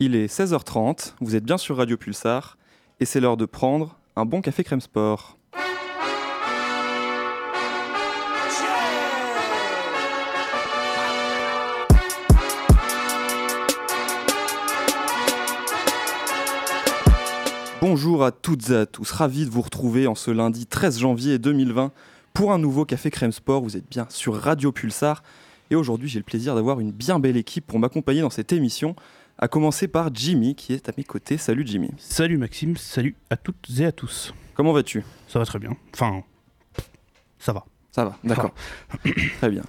Il est 16h30, vous êtes bien sur Radio Pulsar, et c'est l'heure de prendre un bon café crème sport. Bonjour à toutes et à tous, ravi de vous retrouver en ce lundi 13 janvier 2020 pour un nouveau Café Crème Sport. Vous êtes bien sur Radio Pulsar et aujourd'hui j'ai le plaisir d'avoir une bien belle équipe pour m'accompagner dans cette émission, à commencer par Jimmy qui est à mes côtés. Salut Jimmy. Salut Maxime, salut à toutes et à tous. Comment vas-tu? Ça va très bien. Enfin, ça va. Ça va, d'accord. très bien.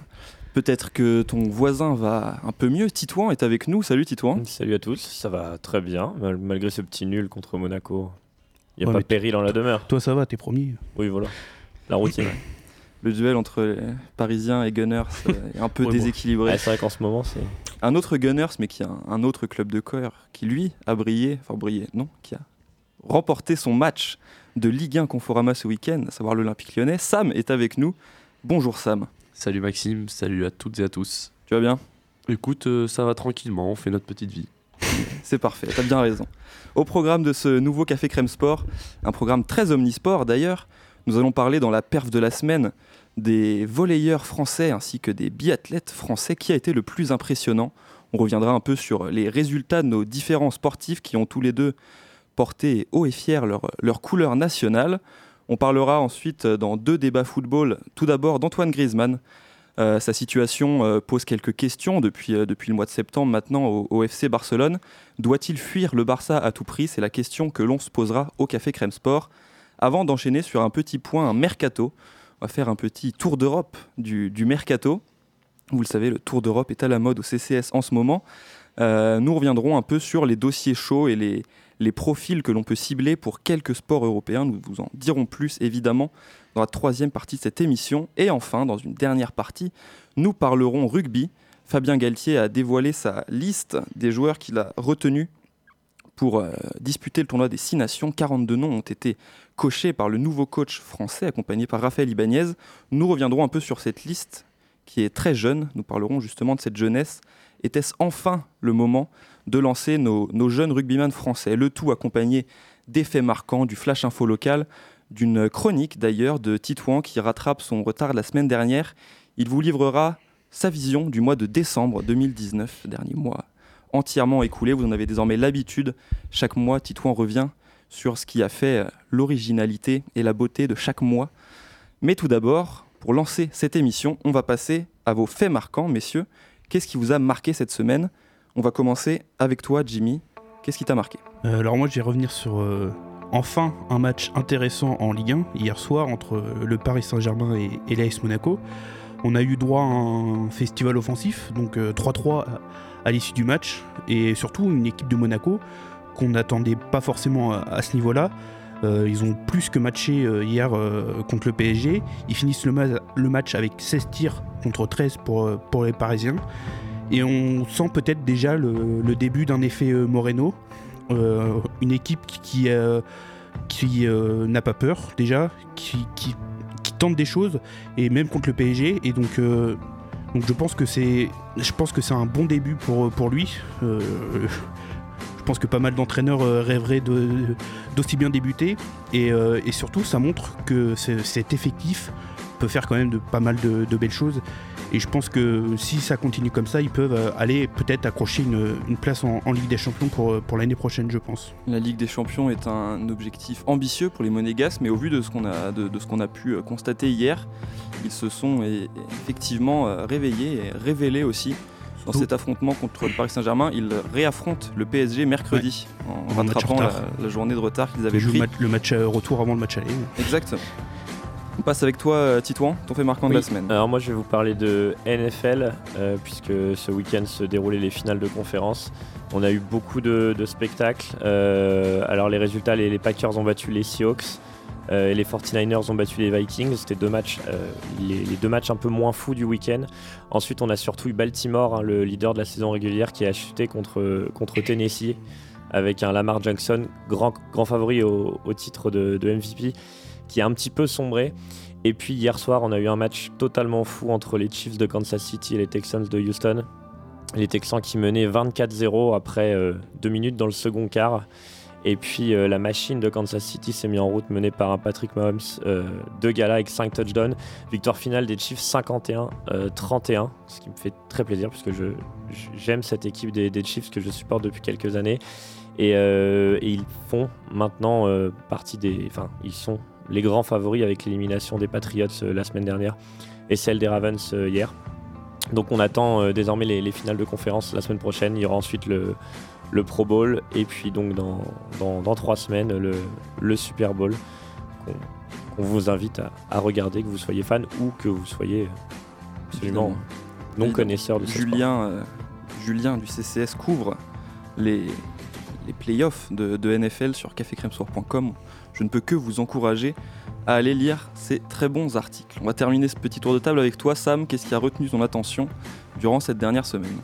Peut-être que ton voisin va un peu mieux. Titouan est avec nous. Salut Titouan. Salut à tous, ça va très bien, mal- malgré ce petit nul contre Monaco. Il n'y a Ouais, pas péril en la demeure. Toi ça va, t'es premier. Oui, voilà. La routine. Le duel entre les Parisiens et Gunners euh, est un peu Ouais, bon. déséquilibré. Ouais, c'est vrai qu'en ce moment, c'est. Un autre Gunners, mais qui a un, un autre club de cœur, qui lui a brillé, enfin brillé, non, qui a remporté son match de Ligue 1 Conforama ce week-end, à savoir l'Olympique lyonnais. Sam est avec nous. Bonjour Sam, Salut Maxime, salut à toutes et à tous. tu vas bien? Écoute, euh, ça va tranquillement, on fait notre petite vie. C'est parfait, t'as bien raison. Au programme de ce nouveau Café Crème Sport, un programme très omnisport d'ailleurs, nous allons parler dans la perf de la semaine des volleyeurs français ainsi que des biathlètes français. Qui a été le plus impressionnant? On reviendra un peu sur les résultats de nos différents sportifs qui ont tous les deux porté haut et fier leur, leur couleur nationale. On parlera ensuite dans deux débats football, tout d'abord d'Antoine Griezmann. Euh, sa situation euh, pose quelques questions depuis, euh, depuis le mois de septembre maintenant au, au FC Barcelone. Doit-il fuir le Barça à tout prix? C'est la question que l'on se posera au Café Crème Sport. Avant d'enchaîner sur un petit point, un mercato, on va faire un petit tour d'Europe du, mercato. Vous le savez, le tour d'Europe est à la mode au CCS en ce moment. Euh, nous reviendrons un peu sur les dossiers chauds et les, les profils que l'on peut cibler pour quelques sports européens. Nous vous en dirons plus évidemment dans la troisième partie de cette émission. Et enfin, dans une dernière partie, nous parlerons rugby. Fabien Galtier a dévoilé sa liste des joueurs qu'il a retenus pour euh, disputer le tournoi des Six Nations. 42 noms ont été cochés par le nouveau coach français accompagné par Raphaël Ibanez. Nous reviendrons un peu sur cette liste qui est très jeune. Nous parlerons justement de cette jeunesse. Était-ce enfin le moment de lancer nos, jeunes rugbyman français? Le tout accompagné d'effets marquants, du flash info local, d'une chronique d'ailleurs de Titouan qui rattrape son retard la semaine dernière. Il vous livrera sa vision du mois de décembre 2019, dernier mois entièrement écoulé. Vous en avez désormais l'habitude. Chaque mois, Titouan revient sur ce qui a fait l'originalité et la beauté de chaque mois. Mais tout d'abord, pour lancer cette émission, on va passer à vos faits marquants, messieurs. Qu'est-ce qui vous a marqué cette semaine? On va commencer avec toi, Jimmy. Qu'est-ce qui t'a marqué? Euh, alors moi je vais revenir sur euh, enfin un match intéressant en Ligue 1 hier soir entre euh, le Paris Saint-Germain et, et l'AS Monaco. On a eu droit à un festival offensif, donc euh, 3-3 à, l'issue du match, et surtout une équipe de Monaco qu'on n'attendait pas forcément à, ce niveau-là. Euh, ils ont plus que matché euh, hier euh, contre le PSG. Ils finissent le, ma- le match avec 16 tirs contre 13 pour, pour les Parisiens. Et on sent peut-être déjà le, début d'un effet Moreno. Une équipe qui, qui, n'a pas peur déjà, qui, qui- tente des choses, et même contre le PSG. Et donc, donc je pense que c'est un bon début pour, lui. Euh, je pense que pas mal d'entraîneurs euh, rêveraient d'aussi bien débuter. Et, euh, et surtout, ça montre que ce- cet effectif peut faire quand même pas mal de belles choses. Et je pense que si ça continue comme ça, ils peuvent euh, aller peut-être accrocher une, une place en, en Ligue des Champions pour, euh, pour l'année prochaine, je pense. La Ligue des Champions est un objectif ambitieux pour les Monégasques, mais au vu de ce qu'on a, de, de ce qu'on a pu euh, constater hier, ils se sont effectivement réveillés et révélés aussi. Dans cet affrontement contre le Paris Saint-Germain, ils réaffrontent le PSG mercredi en rattrapant la, la journée de retard qu'ils Ils avaient pris. le match, retour avant le match aller. Exactement. On passe avec toi, euh, Titouan, ton fait marquant de la semaine. Alors moi je vais vous parler de NFL euh, puisque ce week-end se déroulaient les finales de conférence. On a eu beaucoup de, de spectacles. Euh, alors les résultats, les, les Packers ont battu les Seahawks euh, et les 49ers ont battu les Vikings. C'était deux matchs, les, les deux matchs un peu moins fous du week-end. Ensuite on a surtout eu Baltimore, hein, le leader de la saison régulière, qui a chuté contre, contre Tennessee avec un Lamar Jackson, grand, grand favori au, au titre de, de MVP, qui a un petit peu sombré. Et puis hier soir, on a eu un match totalement fou entre les Chiefs de Kansas City et les Texans de Houston. Les Texans qui menaient 24-0 après euh, deux minutes dans le second quart. Et puis euh, la machine de Kansas City s'est mise en route menée par un Patrick Mahomes euh, de gala avec 5 touchdowns. Victoire finale des Chiefs 51-31, ce qui me fait très plaisir puisque j'aime cette équipe des, Chiefs que je supporte depuis quelques années. Et, et ils font maintenant partie des... Enfin, ils sont les grands favoris avec l'élimination des Patriots la semaine dernière et celle des Ravens hier. Donc on attend euh, désormais les, les, finales de conférence la semaine prochaine. Il y aura ensuite le, le Pro Bowl et puis donc dans, dans, dans trois semaines le, le, Super Bowl qu'on qu vous invite à, à, regarder, que vous soyez fan ou que vous soyez absolument non connaisseur de ce Julien, euh, Julien du CCS couvre les, les playoffs de, de, NFL sur cafécrèmesoir.com. Je ne peux que vous encourager à aller lire ces très bons articles. On va terminer ce petit tour de table avec toi, Sam. Qu'est-ce qui a retenu ton attention durant cette dernière semaine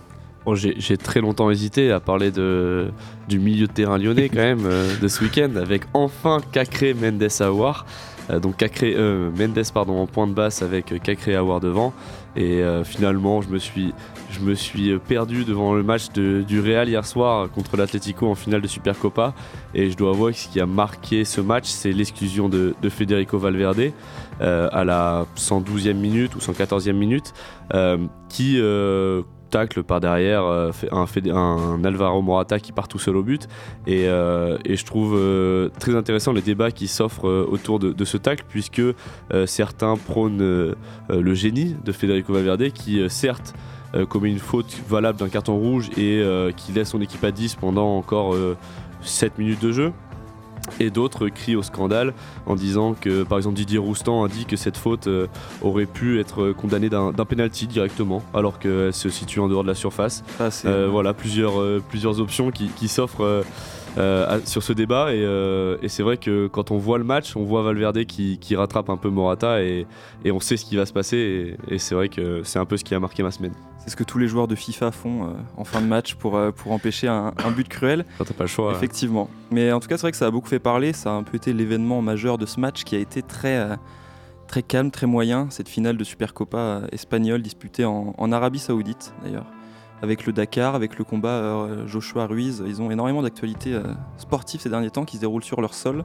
bon, J'ai très longtemps hésité à parler du milieu de terrain lyonnais quand même euh, de ce week-end avec enfin Cacré Mendes Aouar. Euh, donc euh, Mendes pardon, en point de basse avec Cacré Aouar devant. Et euh, finalement, je me suis, je me suis perdu devant le match du Real hier soir contre l'Atlético en finale de Supercopa. Et je dois avouer que ce qui a marqué ce match, c'est l'exclusion de, de, Federico Valverde euh, à la 112e minute ou 114e minute, euh, qui tacle par derrière euh, un, Alvaro Morata qui part tout seul au but. Et, euh, je trouve euh, très intéressant les débats qui s'offrent autour de, de, ce tacle puisque certains prônent le génie de Federico Valverde qui certes commet une faute valable d'un carton rouge et qui laisse son équipe à 10 pendant encore 7 minutes de jeu et d'autres crient au scandale en disant que par exemple Didier Roustan a dit que cette faute euh, aurait pu être condamnée d'un penalty directement alors qu'elle se situe en dehors de la surface. Ah, euh, voilà plusieurs, euh, plusieurs options qui, qui s'offrent euh, sur ce débat et, euh, et c'est vrai que quand on voit le match on voit Valverde qui, qui rattrape un peu Morata et, et, on sait ce qui va se passer et, et c'est vrai que c'est un peu ce qui a marqué ma semaine. C'est ce que tous les joueurs de FIFA font euh, en fin de match pour, pour empêcher un, un, but cruel. Quand t'as pas le choix. Effectivement. Ouais. Mais en tout cas c'est vrai que ça a beaucoup fait parler, ça a un peu été l'événement majeur de ce match qui a été très très calme, très moyen, cette finale de Supercopa espagnole disputée en, en Arabie Saoudite d'ailleurs avec le Dakar, avec le combat euh, Joshua Ruiz. Ils ont énormément d'actualités euh, sportives ces derniers temps qui se déroulent sur leur sol.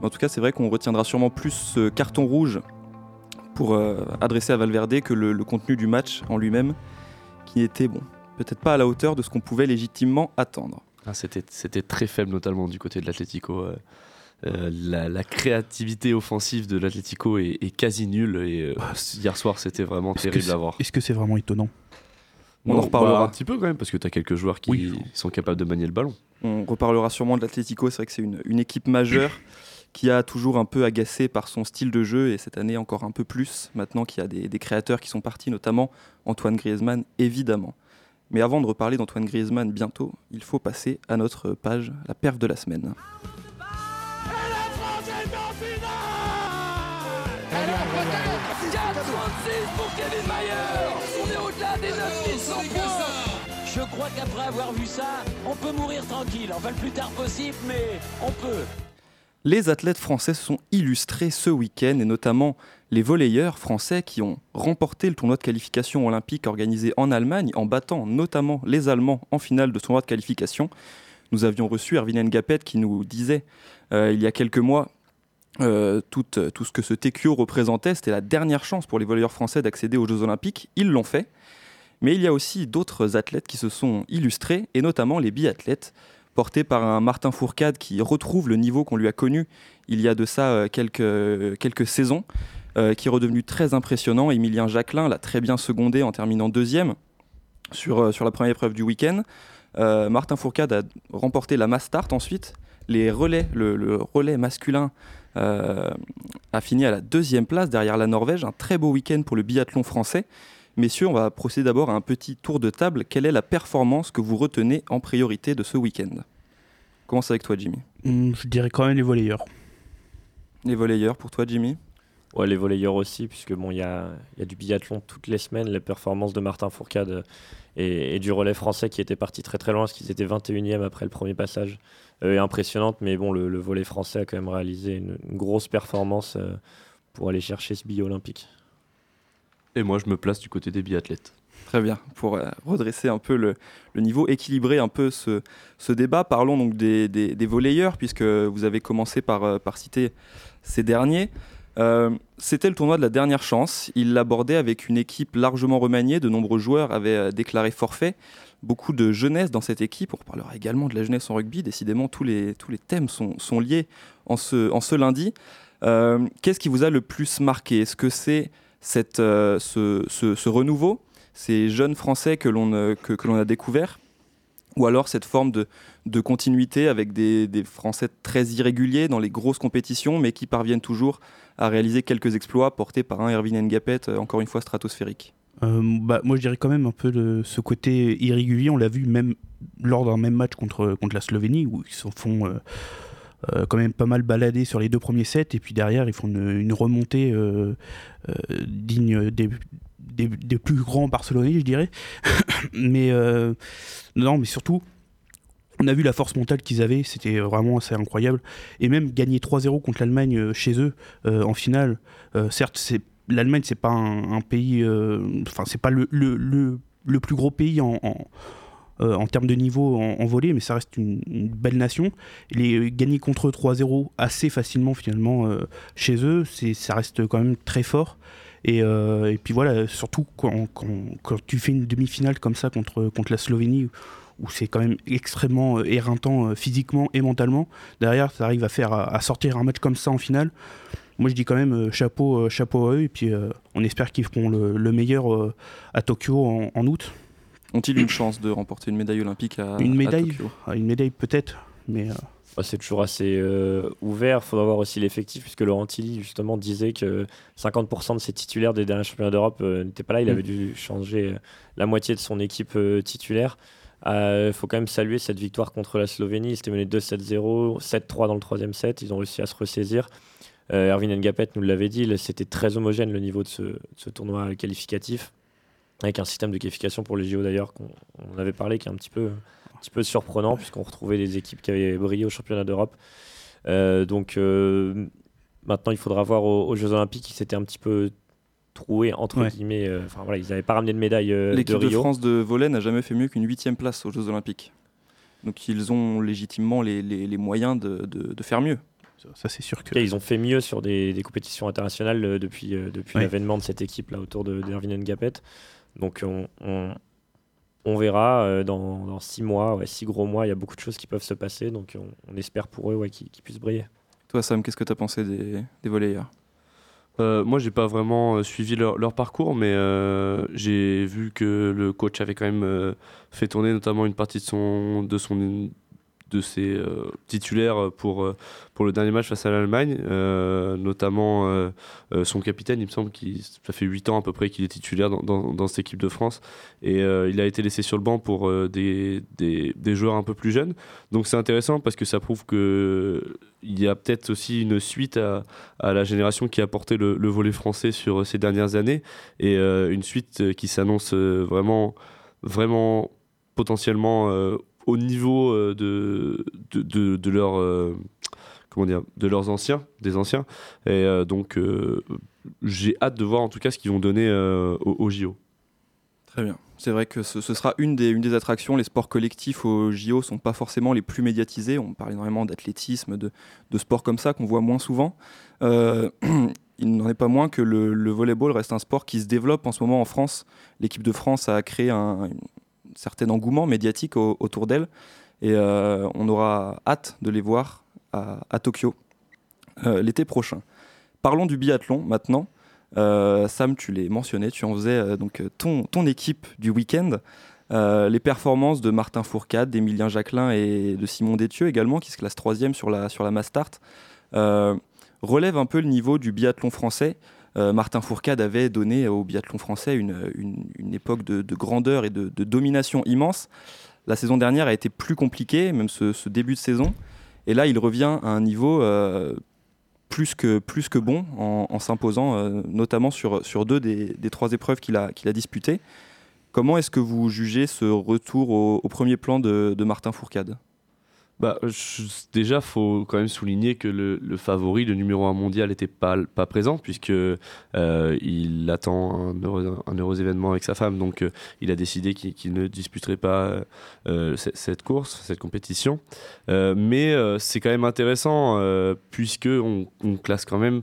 Mais en tout cas, c'est vrai qu'on retiendra sûrement plus ce carton rouge pour euh, adresser à Valverde que le, le, contenu du match en lui-même, qui était bon, peut-être pas à la hauteur de ce qu'on pouvait légitimement attendre. Ah, C'était très faible, notamment du côté de l'Atlético. Euh, la, la, créativité offensive de l'Atlético est, est, quasi nulle et Ah, hier soir c'était vraiment terrible à voir. Est-ce que c'est vraiment étonnant? On en reparlera bah, un petit peu quand même parce que tu as quelques joueurs qui oui. sont capables de manier le ballon. On reparlera sûrement de l'Atlético, c'est vrai que c'est une, une, équipe majeure qui a toujours un peu agacé par son style de jeu et cette année encore un peu plus maintenant qu'il y a des, créateurs qui sont partis, notamment Antoine Griezmann évidemment. Mais avant de reparler d'Antoine Griezmann bientôt, il faut passer à notre page, la perf de la semaine. Je crois qu'après avoir vu ça, on peut mourir tranquille. Enfin, le plus tard possible, mais on peut. Les athlètes français sont illustrés ce week-end et notamment les volleyeurs français qui ont remporté le tournoi de qualification olympique organisé en Allemagne en battant notamment les Allemands en finale de tournoi de qualification. Nous avions reçu Erwin Ngapet qui nous disait euh, il y a quelques mois euh, tout, tout, ce que ce TQO représentait, c'était la dernière chance pour les volleyeurs français d'accéder aux Jeux olympiques. Ils l'ont fait. Mais il y a aussi d'autres athlètes qui se sont illustrés, et notamment les biathlètes, portés par un Martin Fourcade qui retrouve le niveau qu'on lui a connu il y a de ça quelques, quelques saisons, euh, qui est redevenu très impressionnant. Emilien Jacquelin l'a très bien secondé en terminant deuxième sur, euh, sur la première épreuve du week-end. Euh, Martin Fourcade a remporté la mass start ensuite. Les relais, le, relais masculin euh, a fini à la deuxième place derrière la Norvège. Un très beau week-end pour le biathlon français. Messieurs, on va procéder d'abord à un petit tour de table. Quelle est la performance que vous retenez en priorité de ce week-end? Commence avec toi, Jimmy. Mmh, je dirais quand même les volleyeurs. Les volleyeurs pour toi, Jimmy? Ouais, les volleyeurs aussi, puisque bon, il y a, y a, du biathlon toutes les semaines. Les performances de Martin Fourcade et, et, du relais français qui était parti très très loin, parce qu'ils étaient 21e après le premier passage, euh, est impressionnante. Mais bon, le, le, volet français a quand même réalisé une, une grosse performance. Euh, pour aller chercher ce billet olympique. Et moi, je me place du côté des biathlètes. Très bien. Pour euh, redresser un peu le, niveau, équilibrer un peu ce, ce débat, parlons donc des, des, volleyeurs, puisque vous avez commencé par, euh, par citer ces derniers. Euh, C'était le tournoi de la dernière chance. Il l'abordait avec une équipe largement remaniée. De nombreux joueurs avaient déclaré forfait. Beaucoup de jeunesse dans cette équipe. On reparlera également de la jeunesse en rugby. Décidément, tous les, tous les thèmes sont, sont liés en ce, en ce lundi. Qu'est-ce qui vous a le plus marqué? Est-ce que c'est cette, euh, ce, ce, renouveau, ces jeunes Français que l'on euh, que, que a découverts ou alors cette forme de, de continuité avec des, des Français très irréguliers dans les grosses compétitions, mais qui parviennent toujours à réaliser quelques exploits portés par un Erwin Ngapet, euh, encore une fois stratosphérique. Bah, moi, je dirais quand même un peu de ce côté irrégulier. On l'a vu même lors d'un même match contre, contre la Slovénie, où ils s'en font euh, quand même pas mal balader sur les deux premiers sets, et puis derrière, ils font une, remontée euh, euh, digne des, plus grands Barcelonais, je dirais. mais non, mais surtout. On a vu la force mentale qu'ils avaient, c'était vraiment assez incroyable. Et même gagner 3-0 contre l'Allemagne chez eux en finale, certes, c'est l'Allemagne, c'est pas un, pays, enfin, c'est pas le, plus gros pays en, euh, en termes de niveau en, volée, mais ça reste une, belle nation. Les gagner contre eux 3-0 assez facilement finalement euh, chez eux, ça reste quand même très fort. Et, euh, puis voilà, surtout quand, tu fais une demi-finale comme ça contre, contre la Slovénie, où c'est quand même extrêmement euh, éreintant euh, physiquement et mentalement, derrière, ça arrive à, faire, à, sortir un match comme ça en finale. Moi, je dis quand même euh, chapeau, euh, chapeau à eux, et puis euh, on espère qu'ils feront le, le meilleur euh, à Tokyo en août. Ont-ils une chance de remporter une médaille olympique à, Une à médaille Tokyo? Ah, Une médaille peut-être, mais euh, Bah, c'est toujours assez euh, ouvert. Il faudra voir aussi l'effectif, puisque Laurent Tilly, justement, disait que 50% de ses titulaires des derniers championnats d'Europe euh, n'étaient pas là. Il Mm. avait dû changer euh, la moitié de son équipe euh, titulaire. Il faut quand même saluer cette victoire contre la Slovénie. Ils étaient menés 2-7-0, 7-3 dans le troisième set. Ils ont réussi à se ressaisir. Euh, Erwin Ngapet nous l'avait dit, c'était très homogène le niveau de ce, de ce tournoi qualificatif, avec un système de qualification pour les JO d'ailleurs, qu'on on avait parlé, qui est un petit peu, un petit peu surprenant, puisqu'on retrouvait des équipes qui avaient brillé au championnat d'Europe. Euh, donc euh, maintenant, il faudra voir aux, aux Jeux Olympiques, ils s'étaient un petit peu troués, entre Ouais. guillemets. euh, Enfin voilà, ils n'avaient pas ramené de médaille euh, de L'équipe de, Rio. France de volley n'a jamais fait mieux qu'une huitième place aux Jeux olympiques. Donc ils ont légitimement les, les- les moyens de, de- de faire mieux. ça, ça, c'est sûr que. cas, ils ont fait mieux sur des, des compétitions internationales depuis, euh, depuis Ouais. l'avènement de cette équipe là autour de d'Erwin Ngapet. Donc on, on, on verra euh, dans, dans six mois, ouais, six gros mois, il y a beaucoup de choses qui peuvent se passer. Donc on, on espère pour eux ouais, qu'ils puissent briller. Toi Sam, qu'est-ce que tu as pensé des, des volleyeurs? Euh, moi, j'ai pas vraiment euh, suivi leur, leur parcours, mais euh, j'ai vu que le coach avait quand même euh, fait tourner notamment une partie de son de son de ses euh, titulaires pour euh, pour le dernier match face à l'Allemagne, euh, notamment son capitaine. Il me semble qu'il ça fait 8 ans à peu près qu'il est titulaire dans, dans, cette équipe de France et il a été laissé sur le banc pour des, des, des joueurs un peu plus jeunes. Donc c'est intéressant parce que ça prouve que il y a peut-être aussi une suite à, à la génération qui a porté le, le volet français sur ces dernières années et une suite qui s'annonce vraiment, vraiment potentiellement au niveau euh, de, de, de, de euh, comment dire, de leurs anciens, des anciens. Et euh, donc j'ai hâte de voir en tout cas ce qu'ils vont donner euh, au, au JO. Très bien. C'est vrai que ce, sera une des, une des attractions. Les sports collectifs au JO sont pas forcément les plus médiatisés. On parle énormément d'athlétisme, de, de sports comme ça qu'on voit moins souvent. Il n'en est pas moins que le, le volleyball reste un sport qui se développe en ce moment en France. L'équipe de France a créé un certain engouement médiatique au- autour d'elle et euh, on aura hâte de les voir à, Tokyo euh, l'été prochain. Parlons du biathlon maintenant. Euh, Sam, tu l'as mentionné, tu en faisais donc ton, ton équipe du week-end. Les performances de Martin Fourcade, d'Emilien Jacquelin et de Simon Détieux également, qui se classe troisième sur la, sur la mass start, euh, relèvent un peu le niveau du biathlon français. Euh, Martin Fourcade avait donné au biathlon français une, une- époque de, de grandeur et de, domination immense. La saison dernière a été plus compliquée, même ce, début de saison. Et là, il revient à un niveau euh, plus, que, plus que bon en, s'imposant, euh, notamment sur, sur deux des, des trois épreuves qu'il a, qu'il a disputées. Comment est-ce que vous jugez ce retour au, premier plan de Martin Fourcade? Bah, je- déjà, faut quand même souligner que le, favori, le numéro 1 mondial, n'était pas, pas présent puisque euh, il attend un heureux, événement avec sa femme, donc euh, il a décidé qu'il ne disputerait pas euh, cette, course, cette compétition. Euh, mais c'est quand même intéressant puisque on, classe quand même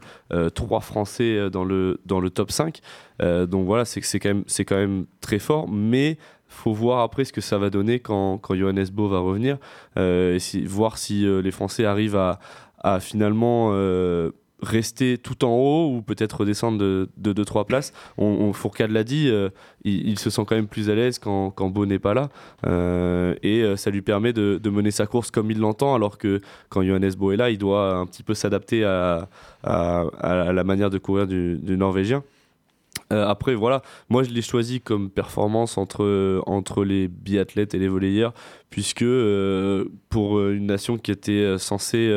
trois Français dans le dans le top 5. Euh, donc voilà, c'est quand même quand même très fort, mais faut voir après ce que ça va donner quand, quand Johannes Bo va revenir, euh, et voir si euh, les Français arrivent à, finalement euh, rester tout en haut ou peut-être redescendre de 2-3 places. On, Fourcade l'a dit, il, se sent quand même plus à l'aise quand, Beau n'est pas là, et ça lui permet de, mener sa course comme il l'entend, alors que quand Johannes Bo est là, il doit un petit peu s'adapter à, la manière de courir du Norvégien. Euh, après, voilà, moi je l'ai choisi comme performance entre, les biathlètes et les volleyeurs, puisque euh, pour une nation qui était euh, censée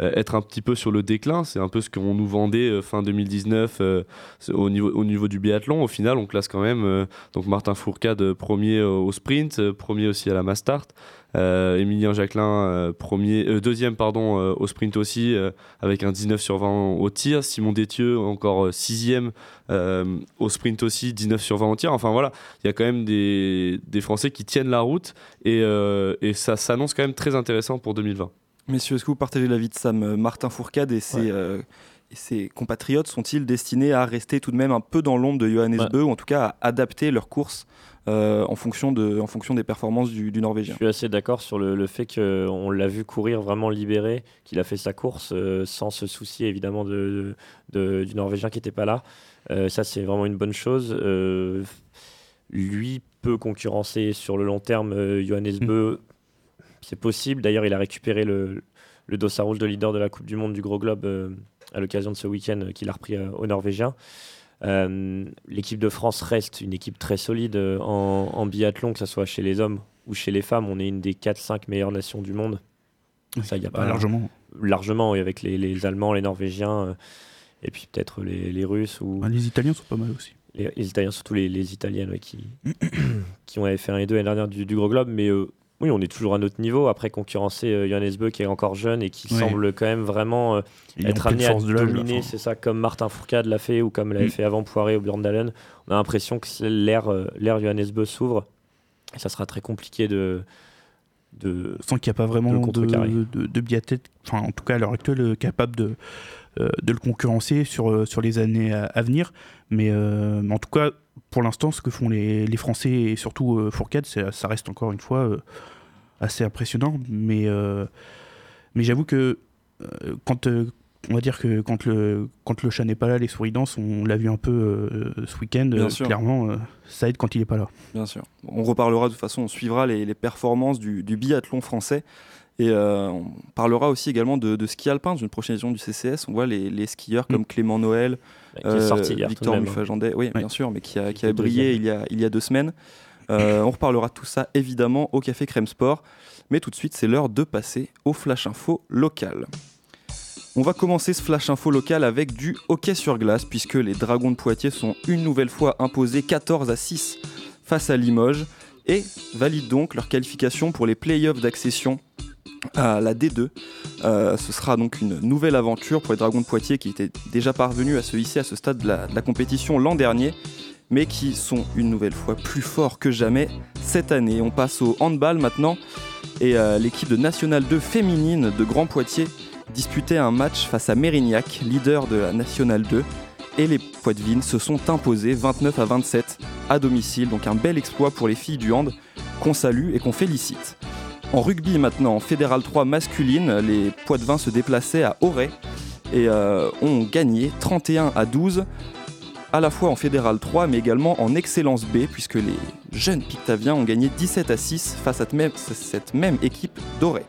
être un petit peu sur le déclin, c'est un peu ce qu'on nous vendait fin 2019 euh, c'est au, niveau, au niveau du biathlon. Au final, on classe quand même donc Martin Fourcade premier au sprint, premier aussi à la mass start. Euh, Emilien Jacquelin euh, premier, euh, deuxième pardon euh, au sprint aussi euh, avec un 19 sur 20 au tir. Simon Détieux encore euh, sixième euh, au sprint aussi 19 sur 20 au tir. Enfin voilà, il y a quand même des, des Français qui tiennent la route et, euh, et ça s'annonce quand même très intéressant pour 2020. Messieurs, est-ce que vous partagez l'avis de Sam Euh, Martin Fourcade et ses, Ouais. euh, ses compatriotes sont-ils destinés à rester tout de même un peu dans l'ombre de Johannes Ouais. Bö, ou en tout cas à adapter leur course euh, en, fonction de, en fonction des performances du, du Je Norvégien suis assez d'accord sur le, le fait qu'on l'a vu courir vraiment libéré, qu'il a fait sa course euh, sans se soucier évidemment de, de- de- du Norvégien qui n'était pas là. Euh, ça, c'est vraiment une bonne chose. Lui peut concurrencer sur le long terme Johannes Mm. Bö. C'est possible. D'ailleurs, il a récupéré le, le dossard rouge de leader de la Coupe du Monde du Gros Globe à l'occasion de ce week-end qu'il a repris euh, aux Norvégiens. Euh, L'équipe de France reste une équipe très solide euh, en, en biathlon, que ce soit chez les hommes ou chez les femmes. On est une des 4-5 meilleures nations du monde. Ça, y a Bah, pas largement. largement, oui, avec les, les Allemands, les Norvégiens, euh, et puis peut-être les, les Russes ou Ah, les Italiens sont pas mal aussi. les, les Italiens, surtout les, les Italiennes ouais, qui, qui ont fait un et deux l'année dernière du, du Gros Globe. Mais euh, oui, on est toujours à notre niveau. Après, concurrencer euh, Johannes Bö, qui est encore jeune et qui semble quand même vraiment euh, être amené à de dominer, enfin. c'est ça, comme Martin Fourcade l'a fait ou comme l'avait Mm. fait avant Poiré au Björndalen. On a l'impression que l'ère euh, l'ère Johannes Bö s'ouvre. Et ça sera très compliqué de. de sans qu'il n'y a pas vraiment de, de, enfin en tout cas à l'heure actuelle, capable de, euh, de le concurrencer sur, sur les années à, à venir. Mais, euh, en tout cas, pour l'instant, ce que font les, les Français et surtout euh, Fourcade, ça reste encore une fois assez impressionnant. Mais, euh, mais j'avoue que euh, quand, euh, on va dire que quand le, quand le chat n'est pas là, les souris dansent, on l'a vu un peu euh, ce week-end, euh, clairement, euh, ça aide quand il n'est pas là. Bien sûr. On reparlera de toute façon, on suivra les, les performances du, du biathlon français. Et euh, on parlera aussi également de, de ski alpin, dans une prochaine édition du CCS. On voit les, les skieurs comme Clément Noël, bah, qui est sorti hier Victor hein. Muffajandet, oui, Ouais. bien sûr, mais qui a, qui a brillé il y a, il y a deux semaines. Euh, on reparlera de tout ça évidemment au Café Crème Sport. Mais tout de suite, c'est l'heure de passer au Flash Info local. On va commencer ce Flash Info local avec du hockey sur glace, puisque les Dragons de Poitiers sont une nouvelle fois imposés 14 à 6 face à Limoges et valident donc leur qualification pour les playoffs d'accession à la D2. Euh, ce sera donc une nouvelle aventure pour les Dragons de Poitiers qui étaient déjà parvenus à se hisser à ce stade de la, de la compétition l'an dernier, mais qui sont une nouvelle fois plus forts que jamais cette année. On passe au handball maintenant, et euh, l'équipe de National 2 féminine de Grand Poitiers disputait un match face à Mérignac, leader de la National 2, et les Poitevines se sont imposés 29 à 27 à domicile, donc un bel exploit pour les filles du hand qu'on salue et qu'on félicite. En rugby maintenant, en Fédéral 3 masculine, les Poitevins se déplaçaient à Auray et euh, ont gagné 31 à 12 à la fois en Fédéral 3 mais également en Excellence B puisque les jeunes Pictaviens ont gagné 17 à 6 face à cette même, équipe d'Auray.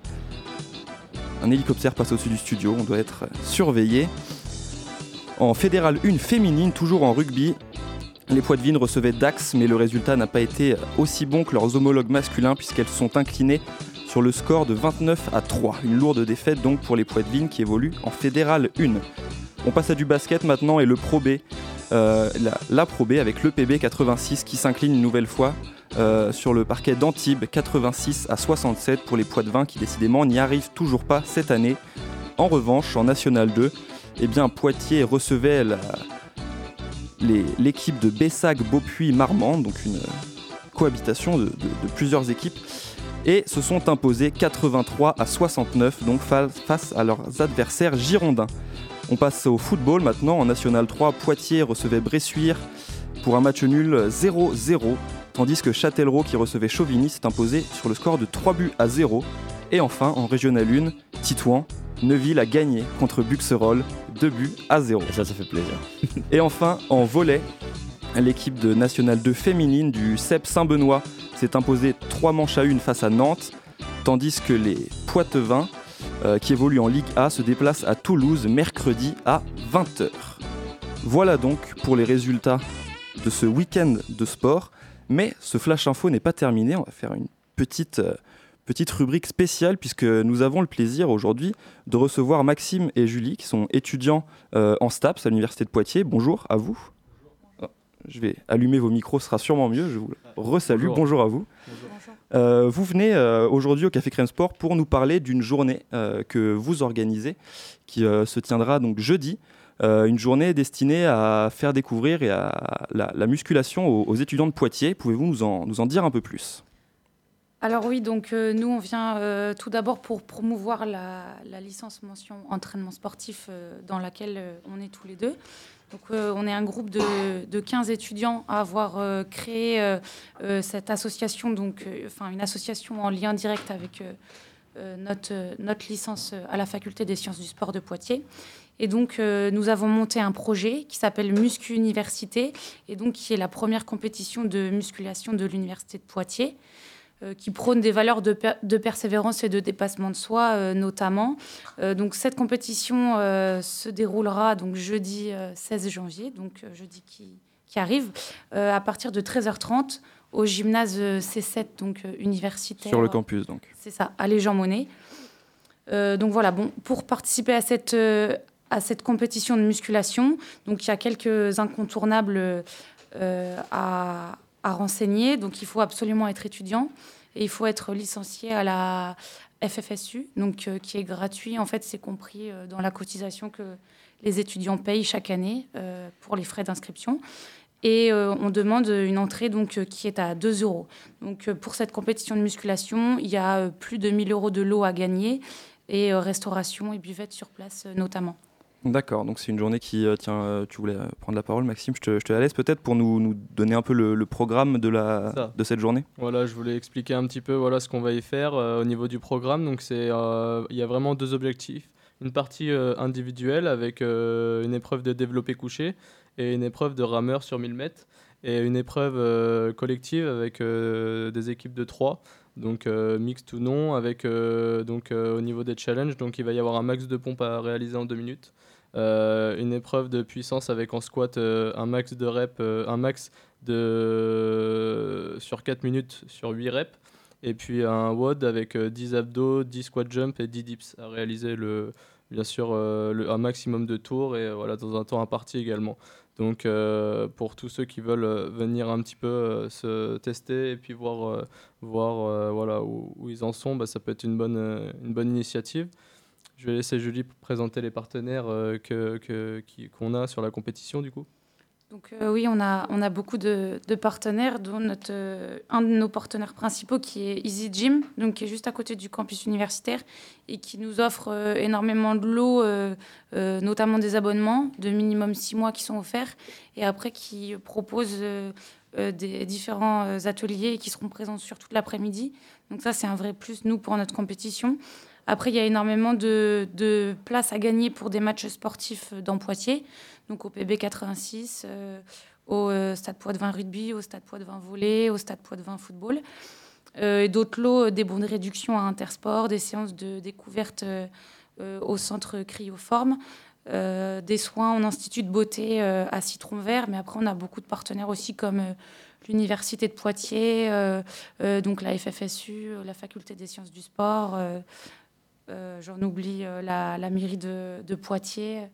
Un hélicoptère passe au-dessus du studio, on doit être surveillé. En Fédéral 1 féminine, toujours en rugby, les Poitevines recevaient Dax, mais le résultat n'a pas été aussi bon que leurs homologues masculins puisqu'elles sont inclinées sur le score de 29 à 3. Une lourde défaite donc pour les Poitevines qui évoluent en Fédéral 1. On passe à du basket maintenant et le Pro B, euh, la, la avec le PB 86 qui s'incline une nouvelle fois euh, sur le parquet d'Antibes 86 à 67 pour les poids de vin qui décidément n'y arrivent toujours pas cette année. En revanche, en National 2, eh bien, Poitiers recevait l'équipe de Bessac-Beaupuy-Marmande, donc une cohabitation de, plusieurs équipes, et se sont imposés 83 à 69, donc face à leurs adversaires girondins. On passe au football maintenant. En National 3, Poitiers recevait Bressuire pour un match nul 0-0, tandis que Châtellerault, qui recevait Chauvigny, s'est imposé sur le score de 3 buts à 0. Et enfin, en Régional 1, Titouan, Neuville a gagné contre Buxerolles 2 buts à 0. Et ça, ça fait plaisir. Et enfin, en volet, l'équipe de National 2 féminine du CEP Saint-Benoît s'est imposée 3 manches à 1 face à Nantes, tandis que les Poitevins, euh, qui évoluent en Ligue A, se déplacent à Toulouse mercredi à 20h. Voilà donc pour les résultats de ce week-end de sport. Mais ce Flash Info n'est pas terminé. On va faire une petite, euh, petite rubrique spéciale puisque nous avons le plaisir aujourd'hui de recevoir Maxime et Julie qui sont étudiants euh, en STAPS à l'Université de Poitiers. Bonjour à vous. Oh, je vais allumer vos micros, ce sera sûrement mieux. Je vous resalue. Bonjour, à vous. Euh, vous venez aujourd'hui au Café Crème Sport pour nous parler d'une journée que vous organisez qui se tiendra donc jeudi euh, une journée destinée à faire découvrir la, musculation aux, étudiants de Poitiers. Pouvez-vous nous en, dire un peu plus? Alors oui, donc euh, nous on vient euh, tout d'abord pour promouvoir la, licence mention entraînement sportif dans laquelle on est tous les deux. Donc on est un groupe de, de 15 étudiants à avoir créé cette association, donc enfin une association en lien direct avec notre, notre licence à la faculté des sciences du sport de Poitiers. Et donc, euh, nous avons monté un projet qui s'appelle Muscu Université, et donc qui est la première compétition de musculation de l'Université de Poitiers, euh, qui prône des valeurs de, de, persévérance et de dépassement de soi, euh, notamment. donc, cette compétition se déroulera donc jeudi 16 janvier, donc jeudi qui, qui arrive, à partir de 13h30 au gymnase C7, donc universitaire. Sur le campus, donc. C'est ça, à Jean Monnet. donc voilà, bon, pour participer à cette, à cette compétition de musculation. Donc il y a quelques incontournables euh, à, renseigner. Donc il faut absolument être étudiant et il faut être licencié à la FFSU, donc euh, qui est gratuit. En fait, c'est compris euh, dans la cotisation que les étudiants payent chaque année pour les frais d'inscription. Et on demande une entrée donc, qui est à 2 euros. Donc, pour cette compétition de musculation, il y a plus de 1000 euros de lot à gagner et restauration et buvette sur place notamment. D'accord, donc c'est une journée qui, euh, tiens, euh, tu voulais prendre la parole Maxime, je te, je te la laisse peut-être pour nous, nous, donner un peu le, programme de, la, de cette journée. Voilà, je voulais expliquer un petit peu voilà, ce qu'on va y faire euh, au niveau du programme. Donc il y a vraiment deux objectifs. Une partie individuelle avec une épreuve de développé couché et une épreuve de rameur sur 1000 mètres et une épreuve collective avec des équipes de trois donc mixte ou non, avec donc au niveau des challenges, donc il va y avoir un max de pompes à réaliser en deux minutes, euh, une épreuve de puissance avec en squat euh, un max de reps, euh, un max de sur 4 minutes sur 8 reps, et puis un WOD avec 10 abdos, 10 squat jump et 10 dips à réaliser le, bien sûr un maximum de tours et voilà dans un temps imparti également. Donc pour tous ceux qui veulent venir un petit peu se tester et puis voir, voir voilà, où, où, ils en sont, bah, ça peut être une bonne, une bonne initiative. Je vais laisser Julie présenter les partenaires euh, qu'on a sur la compétition du coup. Donc euh, oui, on a, on a beaucoup de, partenaires, dont euh, un de nos partenaires principaux qui est Easy Gym, donc qui est juste à côté du campus universitaire et qui nous offre énormément de lots, notamment des abonnements de minimum six mois qui sont offerts et après qui propose des différents ateliers qui seront présents sur toute l'après-midi. Donc ça, c'est un vrai plus, nous, pour notre compétition. Après, il y a énormément de, de places à gagner pour des matchs sportifs dans Poitiers, donc au PB 86, euh, au euh, Stade Poids-de-Vin rugby, au Stade Poids-de-Vin volley, au Stade Poids-de-Vin football. Euh, d'autres lots, des bons de réduction à Intersport, des séances de découverte au centre cryoforme, des soins en institut de beauté à Citron Vert. Mais après, on a beaucoup de partenaires aussi comme l'Université de Poitiers, donc la FFSU, la Faculté des sciences du sport. Euh, j'en oublie euh, la, mairie de, Poitiers.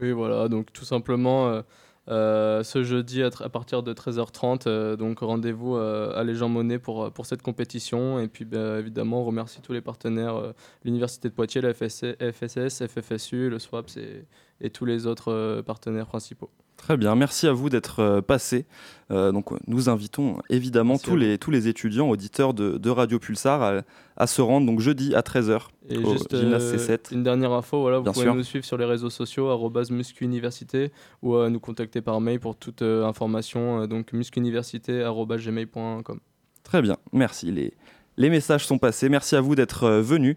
Oui, voilà, donc tout simplement, euh, ce jeudi à, partir de 13h30. donc rendez-vous à Les Monnaie pour, pour cette compétition. Et puis bah, évidemment, remercie tous les partenaires, l'Université de Poitiers, la FSS, FFSU, le SWAPS et tous les autres partenaires principaux. Très bien, merci à vous d'être euh, passé. Euh, donc, nous invitons évidemment tous les, tous les étudiants, auditeurs de, Radio Pulsar à, se rendre donc jeudi à 13h Et au juste, gymnase euh, C7. Une dernière info, voilà, vous pouvez nous suivre sur les réseaux sociaux, muscuniversité, ou nous contacter par mail pour toute information, donc muscuniversité.gmail.com. Très bien, merci. Les, les messages sont passés. Merci à vous d'être venus.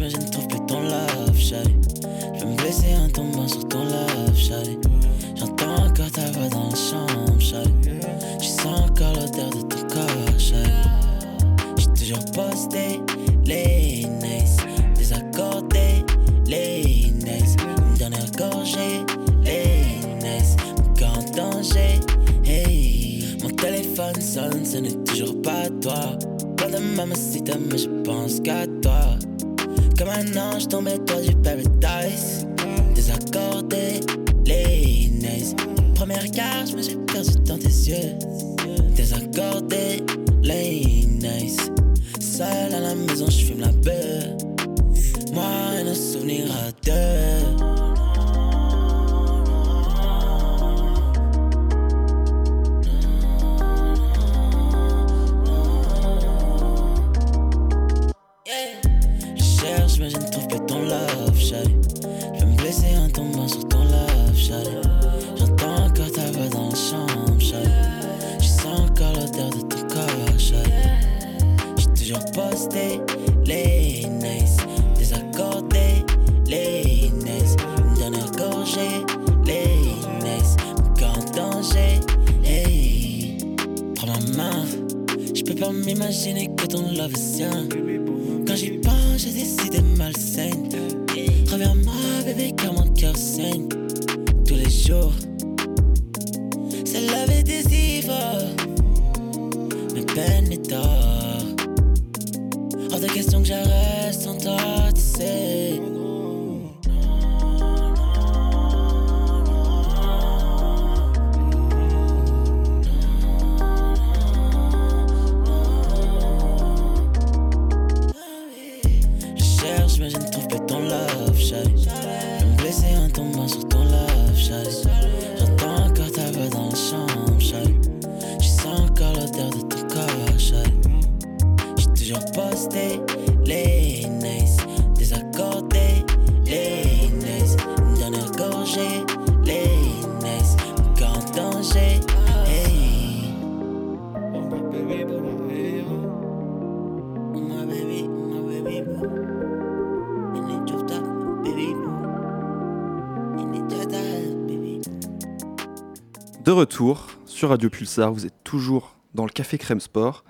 mais je ne trouve plus ton love, shawty. Je vais me blesser en tombant sur ton love, shawty. J'entends encore ta voix dans la chambre, mamacita, mais je pense qu'à toi. Comme un ange tombé toi du paradise. Désaccordé, les nice. Première carte, je me suis perdu dans tes yeux. Désaccordé, les nice. Seul à la maison, je fume la peur. Moi et nos souvenirs à deux. De sur Radio Pulsar, vous êtes toujours dans le Café Crème Sport.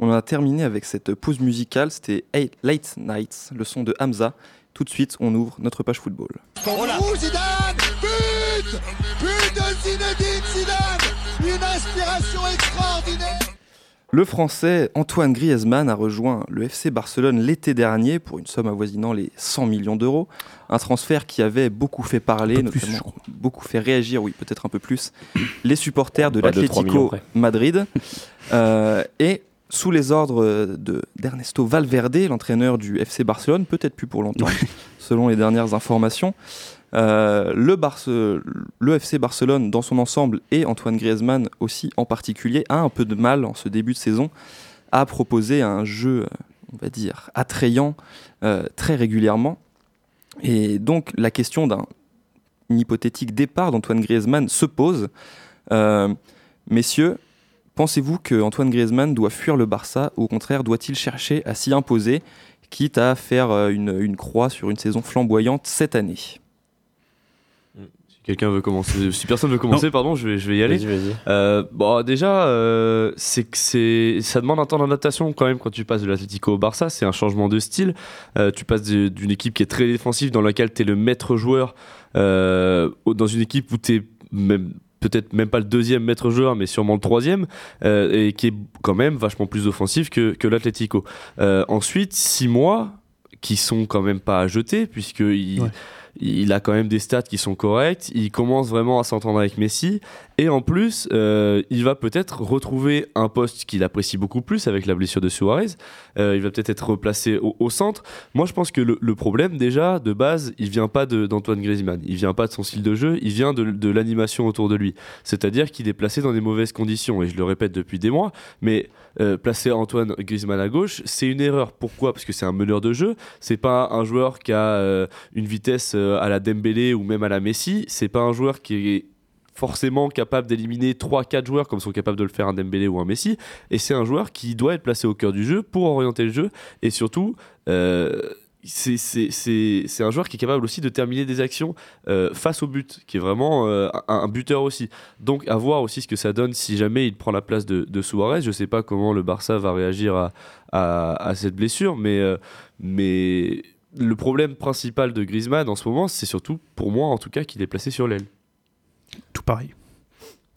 On a terminé avec cette pause musicale, c'était Late Nights, le son de Hamza. Tout de suite, on ouvre notre page football. Zidane But But de Zinedine Zidane Une inspiration extraordinaire le Français Antoine Griezmann a rejoint le FC Barcelone l'été dernier pour une somme avoisinant les 100 millions d'euros. Un transfert qui avait beaucoup fait parler, notamment beaucoup fait réagir, oui, peut-être un peu plus, les supporters de l'Atlético Madrid. Euh, et sous les ordres d'Ernesto Valverde, l'entraîneur du FC Barcelone, peut-être plus pour longtemps, selon les dernières informations. Euh, le, FC Barcelone dans son ensemble et Antoine Griezmann aussi en particulier a un peu de mal en ce début de saison à proposer un jeu, on va dire, attrayant euh, très régulièrement. Et donc la question d'un hypothétique départ d'Antoine Griezmann se pose. Euh, messieurs, pensez-vous que Antoine Griezmann doit fuir le Barça ou au contraire doit-il chercher à s'y imposer quitte à faire une croix sur une saison flamboyante cette année? Si quelqu'un veut commencer, si personne veut commencer, pardon, je vais, je vais y aller. Euh, bon, déjà, euh, c'est que c'est, ça demande un temps d'adaptation quand même quand tu passes de l'Atlético au Barça. C'est un changement de style. Euh, tu passes d'une équipe qui est très défensive, dans laquelle tu es le maître joueur, dans une équipe où tu es même peut-être même pas le deuxième maître joueur, mais sûrement le troisième, et qui est quand même vachement plus offensif que, que l'Atlético. Ensuite, six mois qui sont quand même pas à jeter, Ouais. Il a quand même des stats qui sont corrects, il commence vraiment à s'entendre avec Messi, et en plus, euh, il va peut-être retrouver un poste qu'il apprécie beaucoup plus avec la blessure de Suarez, Euh, il va peut-être être replacé au, centre. Moi, je pense que le, problème, déjà, de base, il vient pas d'Antoine Griezmann, il vient pas de son style de jeu, il vient de, l'animation autour de lui. C'est-à-dire qu'il est placé dans des mauvaises conditions, et je le répète depuis des mois, mais euh, placer Antoine Griezmann à gauche, c'est une erreur. Pourquoi? Parce que c'est un meneur de jeu, c'est pas un joueur qui a une vitesse à la Dembélé ou même à la Messi, c'est pas un joueur qui est forcément capable d'éliminer 3-4 joueurs comme sont capables de le faire un Dembélé ou un Messi et c'est un joueur qui doit être placé au cœur du jeu pour orienter le jeu et surtout euh, c'est- un joueur qui est capable aussi de terminer des actions euh, face au but, qui est vraiment euh, un, buteur aussi. Donc à voir aussi ce que ça donne si jamais il prend la place de, Suarez. Je sais pas comment le Barça va réagir à, cette blessure, euh, mais le problème principal de Griezmann en ce moment, c'est surtout, pour moi en tout cas, qu'il est placé sur l'aile. Tout pareil.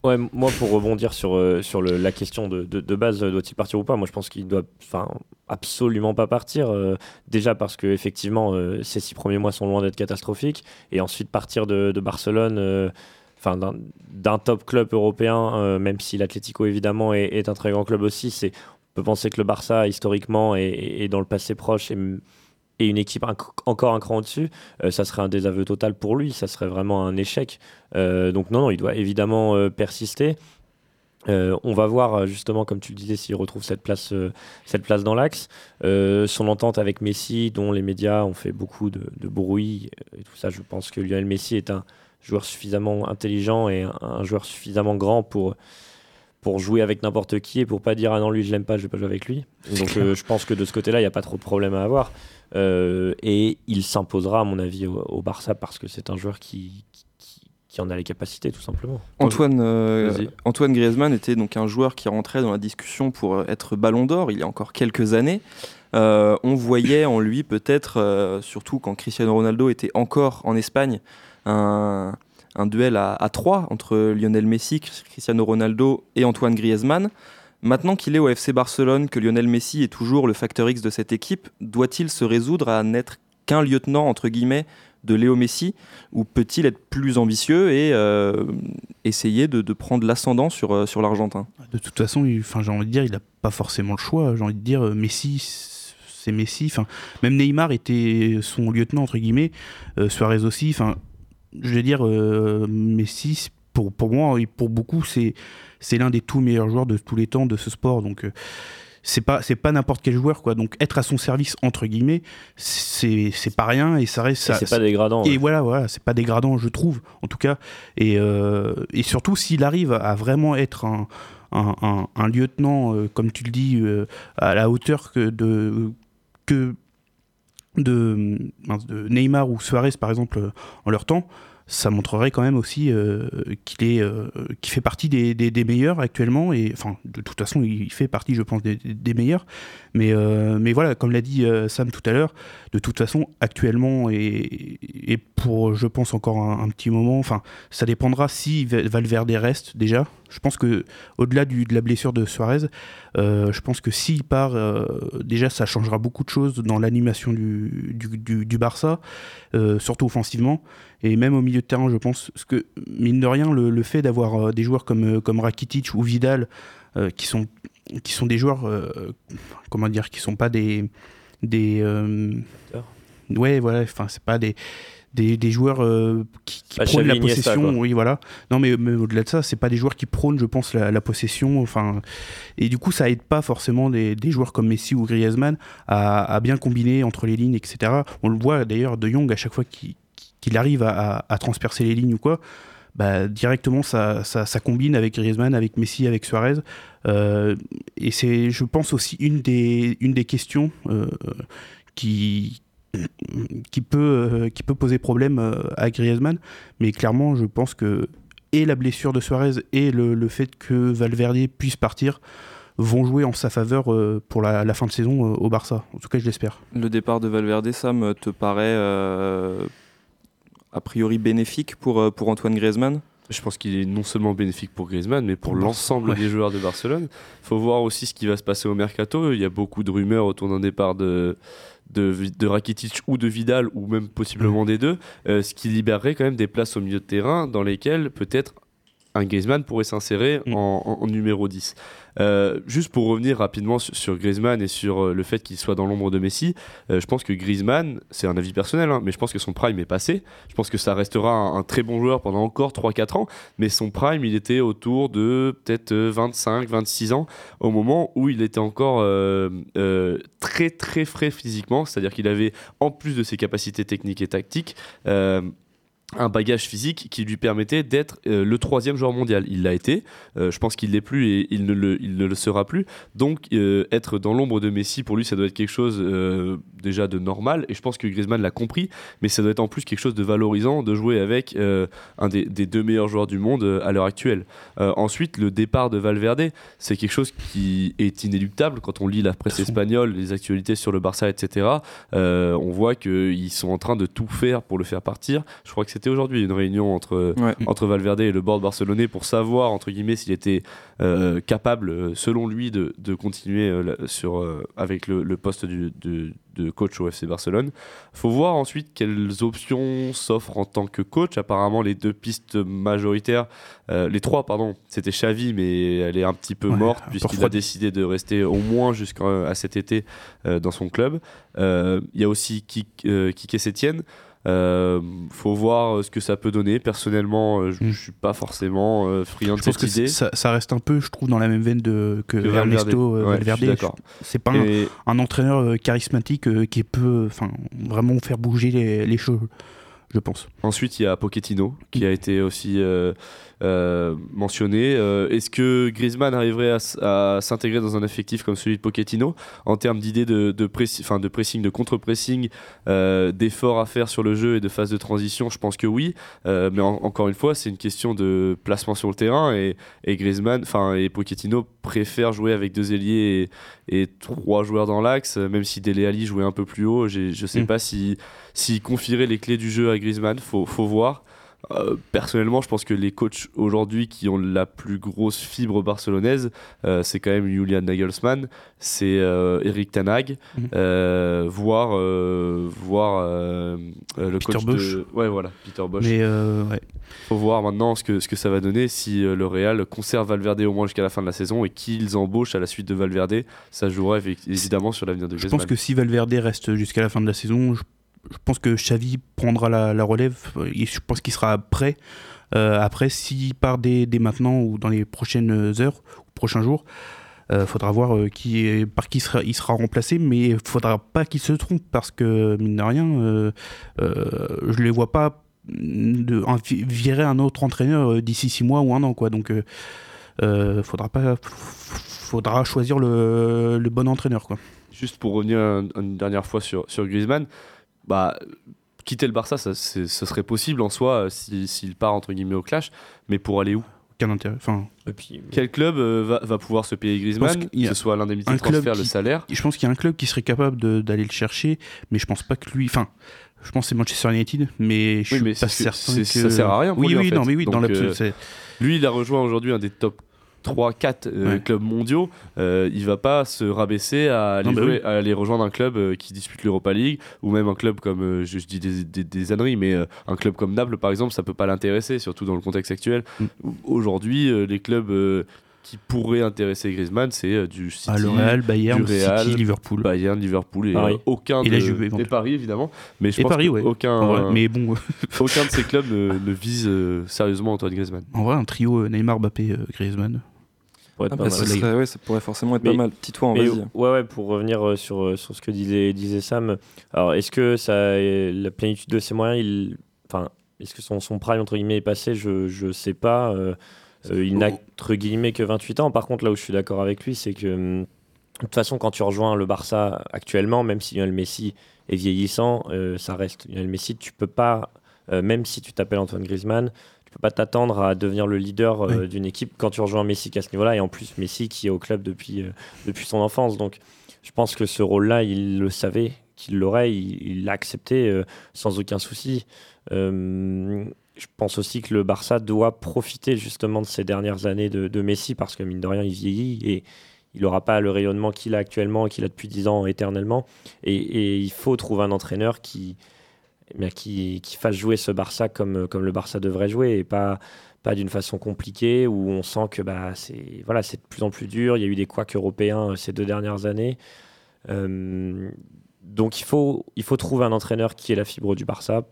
Ouais, moi pour rebondir sur, euh, sur le- la question de, de, de base, doit-il partir ou pas? Moi je pense qu'il doit enfin, absolument pas partir. euh, déjà parce que effectivement euh, ces six premiers mois sont loin d'être catastrophiques. Et ensuite partir de, de Barcelone, enfin d'un- d'un top club européen, euh, même si l'Atlético évidemment est, est un très grand club aussi, c'est, on peut penser que le Barça historiquement et, et dans le passé proche est, une équipe encore un cran au-dessus, euh, ça serait un désaveu total pour lui, ça serait vraiment un échec. Euh, donc non, il doit évidemment euh, persister. On va voir justement, comme tu le disais, s'il retrouve cette place, cette place dans l'axe. Son entente avec Messi, dont les médias ont fait beaucoup de, bruit et tout ça, je pense que Lionel Messi est un joueur suffisamment intelligent et un joueur suffisamment grand pour pour jouer avec n'importe qui et pour pas dire ah non lui je l'aime pas je vais pas jouer avec lui donc euh, je pense que de ce côté là il n'y a pas trop de problème à avoir Euh, et il s'imposera à mon avis au, au Barça parce que c'est un joueur qui, qui, qui en a les capacités tout simplement Antoine, euh. Antoine Griezmann était donc un joueur qui rentrait dans la discussion pour euh, être Ballon d'Or il y a encore quelques années. On voyait en lui peut-être, surtout quand Cristiano Ronaldo était encore en Espagne, un, un duel à, trois entre Lionel Messi, Cristiano Ronaldo et Antoine Griezmann. Maintenant qu'il est au FC Barcelone, que Lionel Messi est toujours le facteur X de cette équipe, doit-il se résoudre à n'être qu'un lieutenant, entre guillemets, de Léo Messi? Ou peut-il être plus ambitieux et euh, essayer de, prendre l'ascendant sur, euh, sur l'Argentin? De toute façon, j'ai envie de dire, il n'a pas forcément le choix. J'ai envie de dire, euh, Messi, c'est Messi. Même Neymar était son lieutenant entre guillemets. Suarez aussi. Je veux dire, euh, Messi, pour, pour moi et pour beaucoup, c'est l'un des tout meilleurs joueurs de tous les temps de ce sport. Donc euh, c'est pas c'est pas n'importe quel joueur quoi. Donc être à son service entre guillemets, c'est c'est pas rien et ça reste c'est pas dégradant et ouais. voilà, voilà, c'est pas dégradant, je trouve, en tout cas. Et, euh, et surtout, s'il arrive à vraiment être un, un, un- un lieutenant, euh, comme tu le dis, euh, à la hauteur que de, que de, Neymar ou Suarez, par exemple, euh, en leur temps, ça montrerait quand même aussi euh, qu'il est, euh, fait partie des, meilleurs actuellement. Et enfin, de toute façon, il fait partie, je pense, des, meilleurs. Mais, euh, mais voilà, comme l'a dit euh, Sam tout à l'heure, de toute façon, actuellement et, pour, je pense, encore un, petit moment, enfin, ça dépendra si Va- Valverde reste déjà. Je pense que au-delà de la blessure de Suarez, je pense que s'il part, déjà, ça changera beaucoup de choses dans l'animation du, du, Barça, surtout offensivement, et même au milieu de terrain, je pense. Parce que, mine de rien, le, le fait d'avoir euh, des joueurs comme, euh, comme Rakitic ou Vidal, euh, qui, sont, qui sont des joueurs, euh, comment dire, qui sont pas des. des euh, ouais, voilà, enfin, c'est pas des. Des, des joueurs euh, qui, qui prônent la possession, oui voilà. Non mais, mais au-delà de ça, c'est pas des joueurs qui prônent, je pense, la, la possession. Enfin, et du coup, ça aide pas forcément des, des joueurs comme Messi ou Griezmann à, à bien combiner entre les lignes, etc. On le voit d'ailleurs de Jong à chaque fois qu'il qu'il arrive à, transpercer les lignes ou quoi, bah, directement ça, combine avec Griezmann, avec Messi, avec Suarez. Euh, et c'est, je pense, aussi une des, questions euh, qui, qui, peut, euh, qui peut poser problème à Griezmann. Mais clairement, je pense que et la blessure de Suarez et le, fait que Valverde puisse partir vont jouer en sa faveur pour la, la fin de saison au Barça. En tout cas, je l'espère. Le départ de Valverde, Sam, te paraît a priori bénéfique pour, euh, pour Antoine Griezmann? Je pense qu'il est non seulement bénéfique pour Griezmann, mais pour l'ensemble des joueurs de Barcelone. Il faut voir aussi ce qui va se passer au mercato. Il y a beaucoup de rumeurs autour d'un départ de, de, Rakitic ou de Vidal, ou même possiblement des deux, euh, ce qui libérerait quand même des places au milieu de terrain dans lesquelles peut-être un Griezmann pourrait s'insérer Mm. en, numéro 10. Euh, juste pour revenir rapidement sur, sur Griezmann et sur euh, le fait qu'il soit dans l'ombre de Messi, euh, je pense que Griezmann, c'est un avis personnel, hein, mais je pense que son prime est passé. Je pense que ça restera un, un très bon joueur pendant encore 3-4 ans, mais son prime, il était autour de peut-être 25-26 ans, au moment où il était encore très très frais physiquement, c'est-à-dire qu'il avait, en plus de ses capacités techniques et tactiques, un bagage physique qui lui permettait d'être euh, le troisième joueur mondial. Il l'a été, euh, je pense qu'il l'est plus et il ne le, il ne le sera plus. Donc euh, être dans l'ombre de Messi, pour lui, ça doit être quelque chose déjà de normal et je pense que Griezmann l'a compris, mais ça doit être en plus quelque chose de valorisant de jouer avec un des, des deux meilleurs joueurs du monde à l'heure actuelle. Ensuite, le départ de Valverde, c'est quelque chose qui est inéluctable quand on lit la presse espagnole, les actualités sur le Barça, etc. On voit qu'ils sont en train de tout faire pour le faire partir. Je crois que c'était aujourd'hui une réunion entre, Ouais. entre Valverde et le board barcelonais pour savoir, entre guillemets, s'il était euh, capable, euh, selon lui, de, de continuer euh, sur, euh, avec le, le poste du- de, de coach au FC Barcelone. faut voir ensuite quelles options s'offrent en tant que coach. Apparemment, les deux pistes majoritaires, euh, les trois, pardon, c'était Xavi, mais elle est un petit peu Ouais, morte puisqu'il a décidé de rester au moins jusqu'à cet été euh, dans son club. Euh, Il y a aussi Kik, Kike Sétienne. Euh, faut voir euh, ce que ça peut donner. Personnellement, euh, je Mm. je suis pas forcément euh, friand de cette que idée. ça, ça reste un peu, je trouve, dans la même veine de, que, Que Valverde. Ernesto Ouais, Valverde. Je- C'est pas un, Et- un entraîneur charismatique qui peut vraiment faire bouger les, les choses, je pense. Ensuite, il y a Pochettino qui a été aussi euh, mentionné. Euh, Est-ce que Griezmann arriverait à, s'intégrer dans un effectif comme celui de Pochettino en termes d'idées de, de, pressi- de pressing, de contre-pressing, euh, d'efforts à faire sur le jeu et de phase de transition? Je pense que oui. Euh, mais en- encore une fois, c'est une question de placement sur le terrain et, et Griezmann, enfin et Pochettino préfère jouer avec deux ailiers et, et trois joueurs dans l'axe, même si Dele Alli jouait un peu plus haut. Je sais Mm. pas si s'il confierait les clés du jeu à Griezmann, faut, faut voir. Euh, personnellement, je pense que les coachs aujourd'hui qui ont la plus grosse fibre barcelonaise, euh, c'est quand même Julian Nagelsmann, c'est euh, Eric Tanag, Mhm. voire, voire le Peter coach Bosz. de. Ouais, voilà, Peter Bosch. Mais ouais. Faut voir maintenant ce que, ce que ça va donner si le Real conserve Valverde au moins jusqu'à la fin de la saison et qu'ils embauchent à la suite de Valverde. Ça jouera évi- évidemment sur l'avenir de Je Griezmann. pense que si Valverde reste jusqu'à la fin de la saison, je, je pense que Xavi prendra la, relève. Je pense qu'il sera prêt. Euh, après, s'il part dès, maintenant ou dans les prochaines heures ou prochains jours, il faudra voir euh, qui par qui il sera remplacé. Mais il faudra pas qu'il se trompe parce que, mine de rien, euh, euh, je ne les vois pas virer un autre entraîneur euh, d'ici six mois ou un an. Quoi. Donc, euh, euh, faudra pas faudra choisir le, bon entraîneur quoi. Juste pour revenir un- une dernière fois sur, sur Griezmann, bah, quitter le Barça, ça, ce serait possible en soi euh, si- s'il part entre guillemets au clash, mais pour aller où? Aucun intérêt? Enfin, Et puis, Quel club euh, va, va pouvoir se payer Griezmann, a que ce soit l'indemnité un de transfert, club le qui- salaire? je pense qu'il y a un club qui serait capable d'aller le chercher, mais je pense pas que lui. Enfin, je pense que c'est Manchester United, mais je Oui, suis mais pas certain que ça sert à rien pour oui, lui, en oui, fait. non, mais oui, dans l'absolu, euh, Lui, il a rejoint aujourd'hui un des top 3-4 euh, Ouais. clubs mondiaux. Euh, il va pas se rabaisser à aller, Non, bah jouer- oui. à aller rejoindre un club euh, qui dispute l'Europa League ou même un club comme, euh, je, je dis des, des, des âneries, mais euh, un club comme Naples par exemple, ça peut pas l'intéresser, surtout dans le contexte actuel. Mm. Aujourd'hui, euh, les clubs euh, qui pourraient intéresser Griezmann, c'est euh, du City, Ah, le Real, Bayern, du Real, City, Liverpool. Bayern, Liverpool et Paris. euh, aucun Et de, la Juve, et éventuellement. Paris évidemment. Mais je Et pense Paris, ouais. aucun, vrai, mais bon, aucun de ces clubs ne, ne vise euh, sérieusement Antoine Griezmann. en vrai, un trio euh, Neymar, Mbappé, euh, Griezmann. Pour être Ah pas bah, mal. ce serait- ouais, ça pourrait forcément être Mais- pas mal. Titouan, Mais vas-y. ouais, ouais, pour revenir euh, sur, euh, sur ce que disait, disait Sam, alors est-ce que ça, la plénitude de ses moyens, il, enfin, est-ce que son, son prime entre guillemets est passé? Je je sais pas. euh, il n'a entre guillemets que 28 ans. Par contre, là où je suis d'accord avec lui, c'est que hum, toute façon, quand tu rejoins le Barça actuellement, même si Lionel Messi est vieillissant, euh, ça reste Lionel Messi. Tu peux pas, euh, même si tu t'appelles Antoine Griezmann, peux pas t'attendre à devenir le leader euh, Oui. d'une équipe quand tu rejoins Messi qu'à ce niveau-là. Et en plus, Messi qui est au club depuis, euh, depuis son enfance. Donc, je pense que ce rôle-là, il le savait qu'il l'aurait, il l'a accepté euh, sans aucun souci. Je pense aussi que le Barça doit profiter justement de ces dernières années de, de Messi parce que mine de rien, il vieillit et il n'aura pas le rayonnement qu'il a actuellement qu'il a depuis 10 ans éternellement. Et, et il faut trouver un entraîneur qui, eh bien, qui, qui fasse jouer ce Barça comme, comme le Barça devrait jouer et pas, pas d'une façon compliquée où on sent que bah, c'est voilà, c'est de plus en plus dur. Il y a eu des couacs européens euh, ces deux dernières années. Euh, donc il faut, il faut trouver un entraîneur qui ait la fibre du Barça.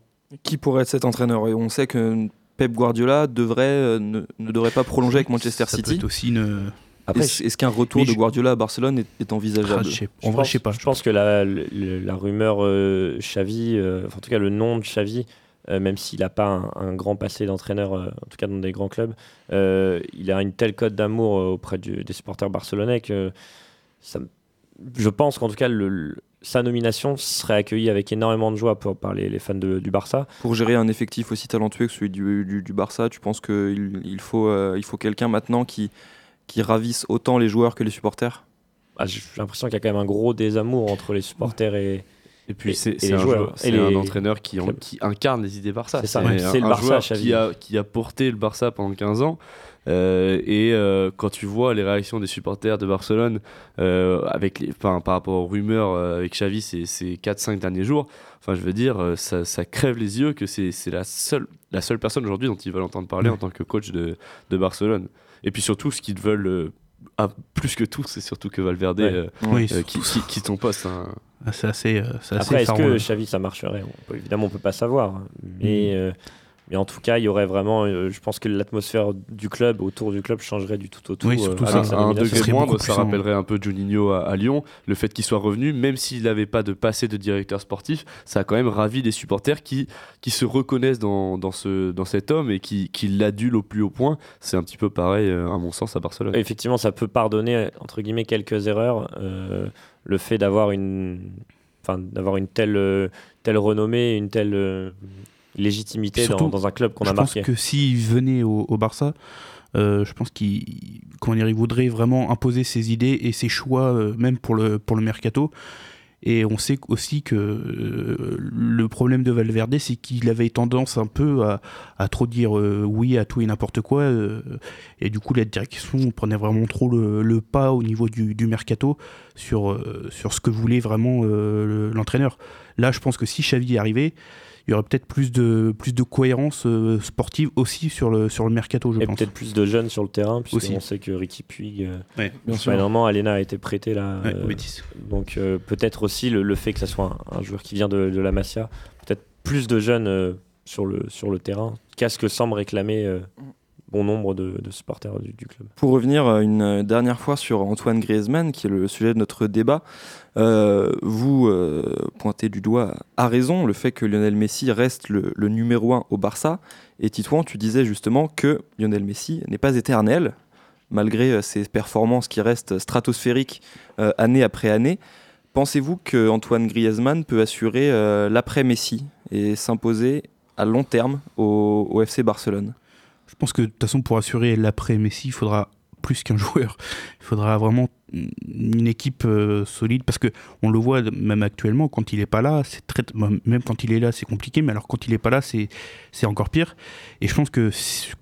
Qui pourrait être cet entraîneur? Et on sait que Pep Guardiola devrait, euh, ne, ne devrait pas prolonger avec Manchester Ça City. être aussi une. Après, Est-ce est-ce qu'un retour de je- Guardiola à Barcelone est, est Ah, envisageable je sais- Je en vrai, pense- je sais pas. Je pense que la, rumeur euh, Xavi, euh, enfin, en tout cas le nom de Xavi, euh, même s'il n'a pas un, un grand passé d'entraîneur, euh, en tout cas dans des grands clubs, euh, il a une telle cote d'amour euh, auprès du- des supporters barcelonais que ça, je pense qu'en tout cas le- le- sa nomination serait accueillie avec énormément de joie pour, par les, les fans de- du Barça. Pour gérer un effectif aussi talentueux que celui du, du- du Barça, tu penses qu'il il faut, euh, il faut quelqu'un maintenant qui, qui ravisse autant les joueurs que les supporters Ah, J'ai l'impression qu'il y a quand même un gros désamour entre les supporters et, Et puis Et- c'est un, joueurs. joueur- Et c'est les- un entraîneur qui, en- clubs. qui incarne les idées Barça. C'est ça, c'est le un Barça, joueur qui a, qui a porté le Barça pendant 15 ans. Euh, et euh, quand tu vois les réactions des supporters de Barcelone euh, avec les, enfin, par rapport aux rumeurs euh, avec Xavi ces, ces 4-5 derniers jours, enfin, je veux dire, ça, ça crève les yeux que c'est c'est la seule, la seule personne aujourd'hui dont ils veulent entendre parler Ouais. en tant que coach de, de Barcelone. Et puis surtout, ce qu'ils veulent, euh, ah, plus que tout, c'est surtout que Valverde Ouais. euh, Oui, euh, qui, qui, poste. hein. Ah, c'est assez, euh, c'est assez Après, est-ce que. Xavi ça marcherait? On peut, Évidemment, on peut pas savoir. hein. Mm. Mais, euh, mais en tout cas, il y aurait vraiment. euh, je pense que l'atmosphère du club, autour du club, changerait du tout au tout. Oui, euh, surtout avec ça. à sa un degré moindre, ça rappellerait un peu Juninho à, à Lyon. Le fait qu'il soit revenu, même s'il n'avait pas de passé de directeur sportif, ça a quand même ravi des supporters qui, qui se reconnaissent dans, dans, ce, dans cet homme et qui, qui l'adulent au plus haut point. C'est un petit peu pareil, euh, à mon sens, à Barcelone. Effectivement, ça peut pardonner, entre guillemets, quelques erreurs. Euh, le fait d'avoir une. Enfin, d'avoir une telle, euh, telle renommée, une telle euh, légitimité dans, Surtout, dans un club qu'on je a pense marqué. que s'il venait au, au Barça, euh, je pense qu'il il voudrait vraiment imposer ses idées et ses choix, euh, même pour le, pour le mercato. Et on sait aussi que euh, le problème de Valverde, c'est qu'il avait tendance un peu à, à trop dire euh, oui à tout et n'importe quoi. euh, et du coup, la direction prenait vraiment trop le, le pas au niveau du, du mercato sur, sur ce que voulait vraiment le- l'entraîneur. Là, je pense que si Xavi est arrivé, il y aurait peut-être plus de, plus de cohérence euh, sportive aussi sur le, sur le mercato, je Et pense. peut-être plus de jeunes sur le terrain, puisqu'on sait que Ricky Puig. euh, Ouais, bien sûr. Finalement, Alena a été prêté là. Ouais, euh, donc euh, peut-être aussi le, le fait que ça soit un, un joueur qui vient de, de la Masia, peut-être plus de jeunes euh, sur, le, sur le terrain, qu'à ce que semble réclamer euh, bon nombre de, de supporters du, du club. Pour revenir une dernière fois sur Antoine Griezmann, qui est le sujet de notre débat, euh, vous euh, pointez du doigt à raison le fait que Lionel Messi reste le, numéro un au Barça. Et Titouan, tu disais justement que Lionel Messi n'est pas éternel, malgré euh, ses performances qui restent stratosphériques année après année. Pensez-vous que Antoine Griezmann peut assurer euh, l'après-Messi et s'imposer à long terme au, au FC Barcelone? Je pense que de toute façon, pour assurer l'après Messi, il faudra plus qu'un joueur. Il faudra vraiment une équipe euh, solide parce que on le voit même actuellement quand il est pas là, c'est très même quand il est là, c'est compliqué, mais alors quand il est pas là, c'est c'est encore pire. Et je pense que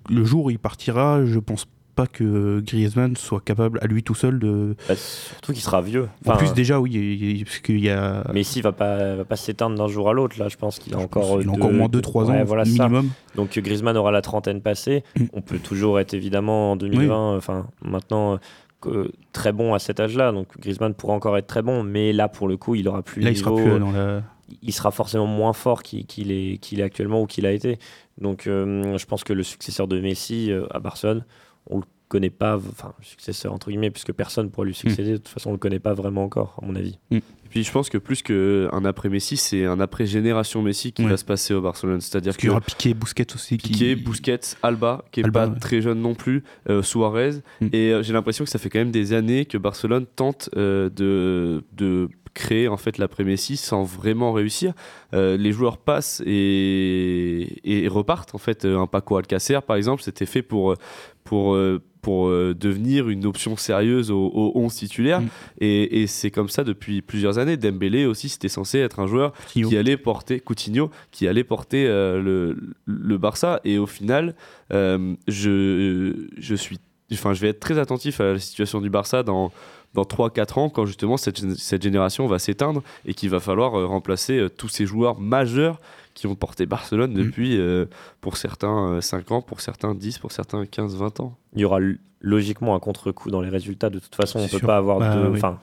le jour où il partira, je pense pas que Griezmann soit capable à lui tout seul de. Bah, surtout qu'il sera vieux. en plus déjà oui, il parce qu'il y a. Messi va pas, va pas s'éteindre d'un jour à l'autre. Là, je pense qu'il a encore, qu'il a encore moins 2-3 ans Ouais, voilà ça. minimum. Donc euh, Griezmann aura la trentaine passée. Mm. On peut toujours être évidemment en 2020, enfin maintenant euh, très bon à cet âge-là. Donc Griezmann pourra encore être très bon, mais là pour le coup, il aura plus Là, le il sera plus euh, dans la. il sera forcément moins fort qu'il est, qu'il est actuellement ou qu'il a été. Donc euh, je pense que le successeur de Messi euh, à Barcelone, on le connaît pas, enfin, successeur entre guillemets, puisque personne pourra lui succéder. De toute façon, on le connaît pas vraiment encore, à mon avis. Et puis je pense que plus qu'un après Messi, c'est un après génération Messi qui Ouais. va se passer au Barcelone. C'est-à-dire Parce qu'il y aura Piqué, Busquets aussi. qui- Piqué, Busquets, Alba, qui est Alba, pas ouais. très jeune non plus, euh, Suarez. Mm. Et euh, j'ai l'impression que ça fait quand même des années que Barcelone tente euh, de, de créer en fait l'après Messi sans vraiment réussir. Euh, les joueurs passent et, et repartent. En fait, Euh, un Paco Alcacer, par exemple, c'était fait pour pour euh, pour devenir une option sérieuse au, au 11 titulaire. Mm. Et, et c'est comme ça depuis plusieurs années. Dembélé aussi, c'était censé être un joueur Coutinho. qui allait porter Coutinho, qui allait porter euh, le, le Barça. Et au final, euh, je, je suis, enfin, je vais être très attentif à la situation du Barça dans dans 3-4 ans, quand justement cette, cette génération va s'éteindre et qu'il va falloir euh, remplacer euh, tous ces joueurs majeurs qui ont porté Barcelone depuis, euh, pour certains, euh, 5 ans, pour certains 10, pour certains 15, 20 ans. Il y aura logiquement un contre-coup dans les résultats. De toute façon, on ne peut sûr. pas avoir Bah, oui. enfin,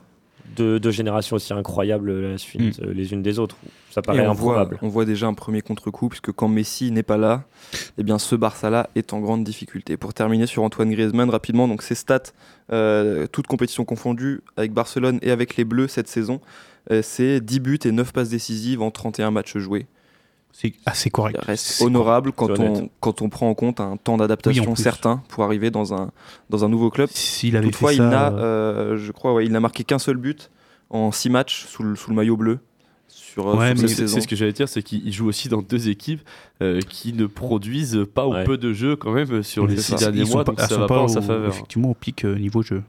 deux, deux générations aussi incroyables la suite, euh, les unes des autres. Ça paraît on voit, improbable. on voit déjà un premier contre-coup, puisque quand Messi n'est pas là, eh bien ce Barça-là est en grande difficulté. Pour terminer sur Antoine Griezmann rapidement, donc ses stats, euh, toutes compétitions confondues, avec Barcelone et avec les Bleus cette saison, euh, c'est 10 buts et 9 passes décisives en 31 matchs joués. C'est assez correct. Ça reste C'est honorable quand on, quand on prend en compte un temps d'adaptation Oui, certain pour arriver dans un, dans un nouveau club. correct. S'il avait Toutefois, fait il n'a, euh, euh, je crois, ouais, il n'a marqué qu'un seul but en 6 matchs sous le, sous le maillot bleu sur, euh, Ouais, C'est saison. c'est ce que j'allais dire, c'est qu'il joue aussi dans deux équipes euh, qui ne produisent pas ou Ouais. peu de jeux quand même sur les six ça. derniers mois, pas- donc elles ça sont va pas en au- sa faveur. Effectivement, au pic euh, niveau jeu.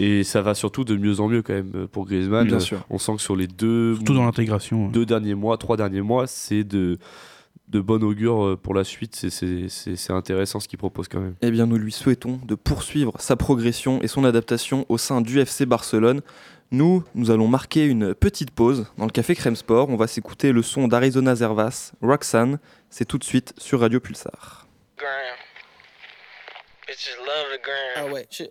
Et ça va surtout de mieux en mieux quand même pour Griezmann. Bien sûr. On sent que sur les deux, Surtout dans l'intégration. deux derniers mois, trois derniers mois, c'est de, de bon augure euh, pour la suite. C'est- C'est c'est- c'est intéressant ce qu'il propose quand même. Eh bien, nous lui souhaitons de poursuivre sa progression et son adaptation au sein du FC Barcelone. Nous, nous allons marquer une petite pause dans le café Crème Sport. On va s'écouter le son d'Arizona Zervas, Roxanne. C'est tout de suite sur Radio Pulsar. gram. Bitches love the gram. Oh wait, shit.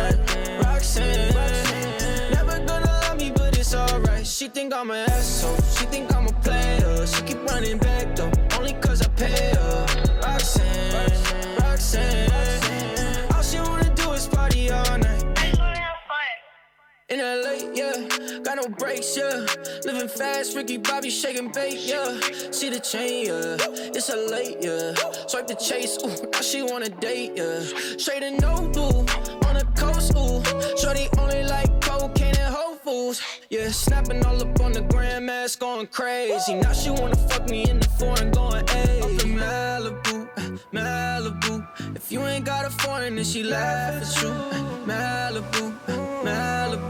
Goddamn, Roxanne. Never gonna love me, but it's alright. She think I'm an asshole. She think I'm a player. She keep running back though, only cause I pay her. Roxanne, Roxanne. In LA, yeah, got no brakes, yeah. Living fast, Ricky Bobby shaking bait, yeah. See the chain, yeah. It's a late, yeah. Swipe the chase, ooh, now she wanna date, yeah. Straight and no blue, on the coast, ooh. Shorty only like cocaine and Whole Foods, yeah. Snapping all up on the grandmas, going crazy. Now she wanna fuck me in the foreign, going, ayy. Up in Malibu, Malibu. If you ain't got a foreign, then she laugh at you. Malibu, Malibu.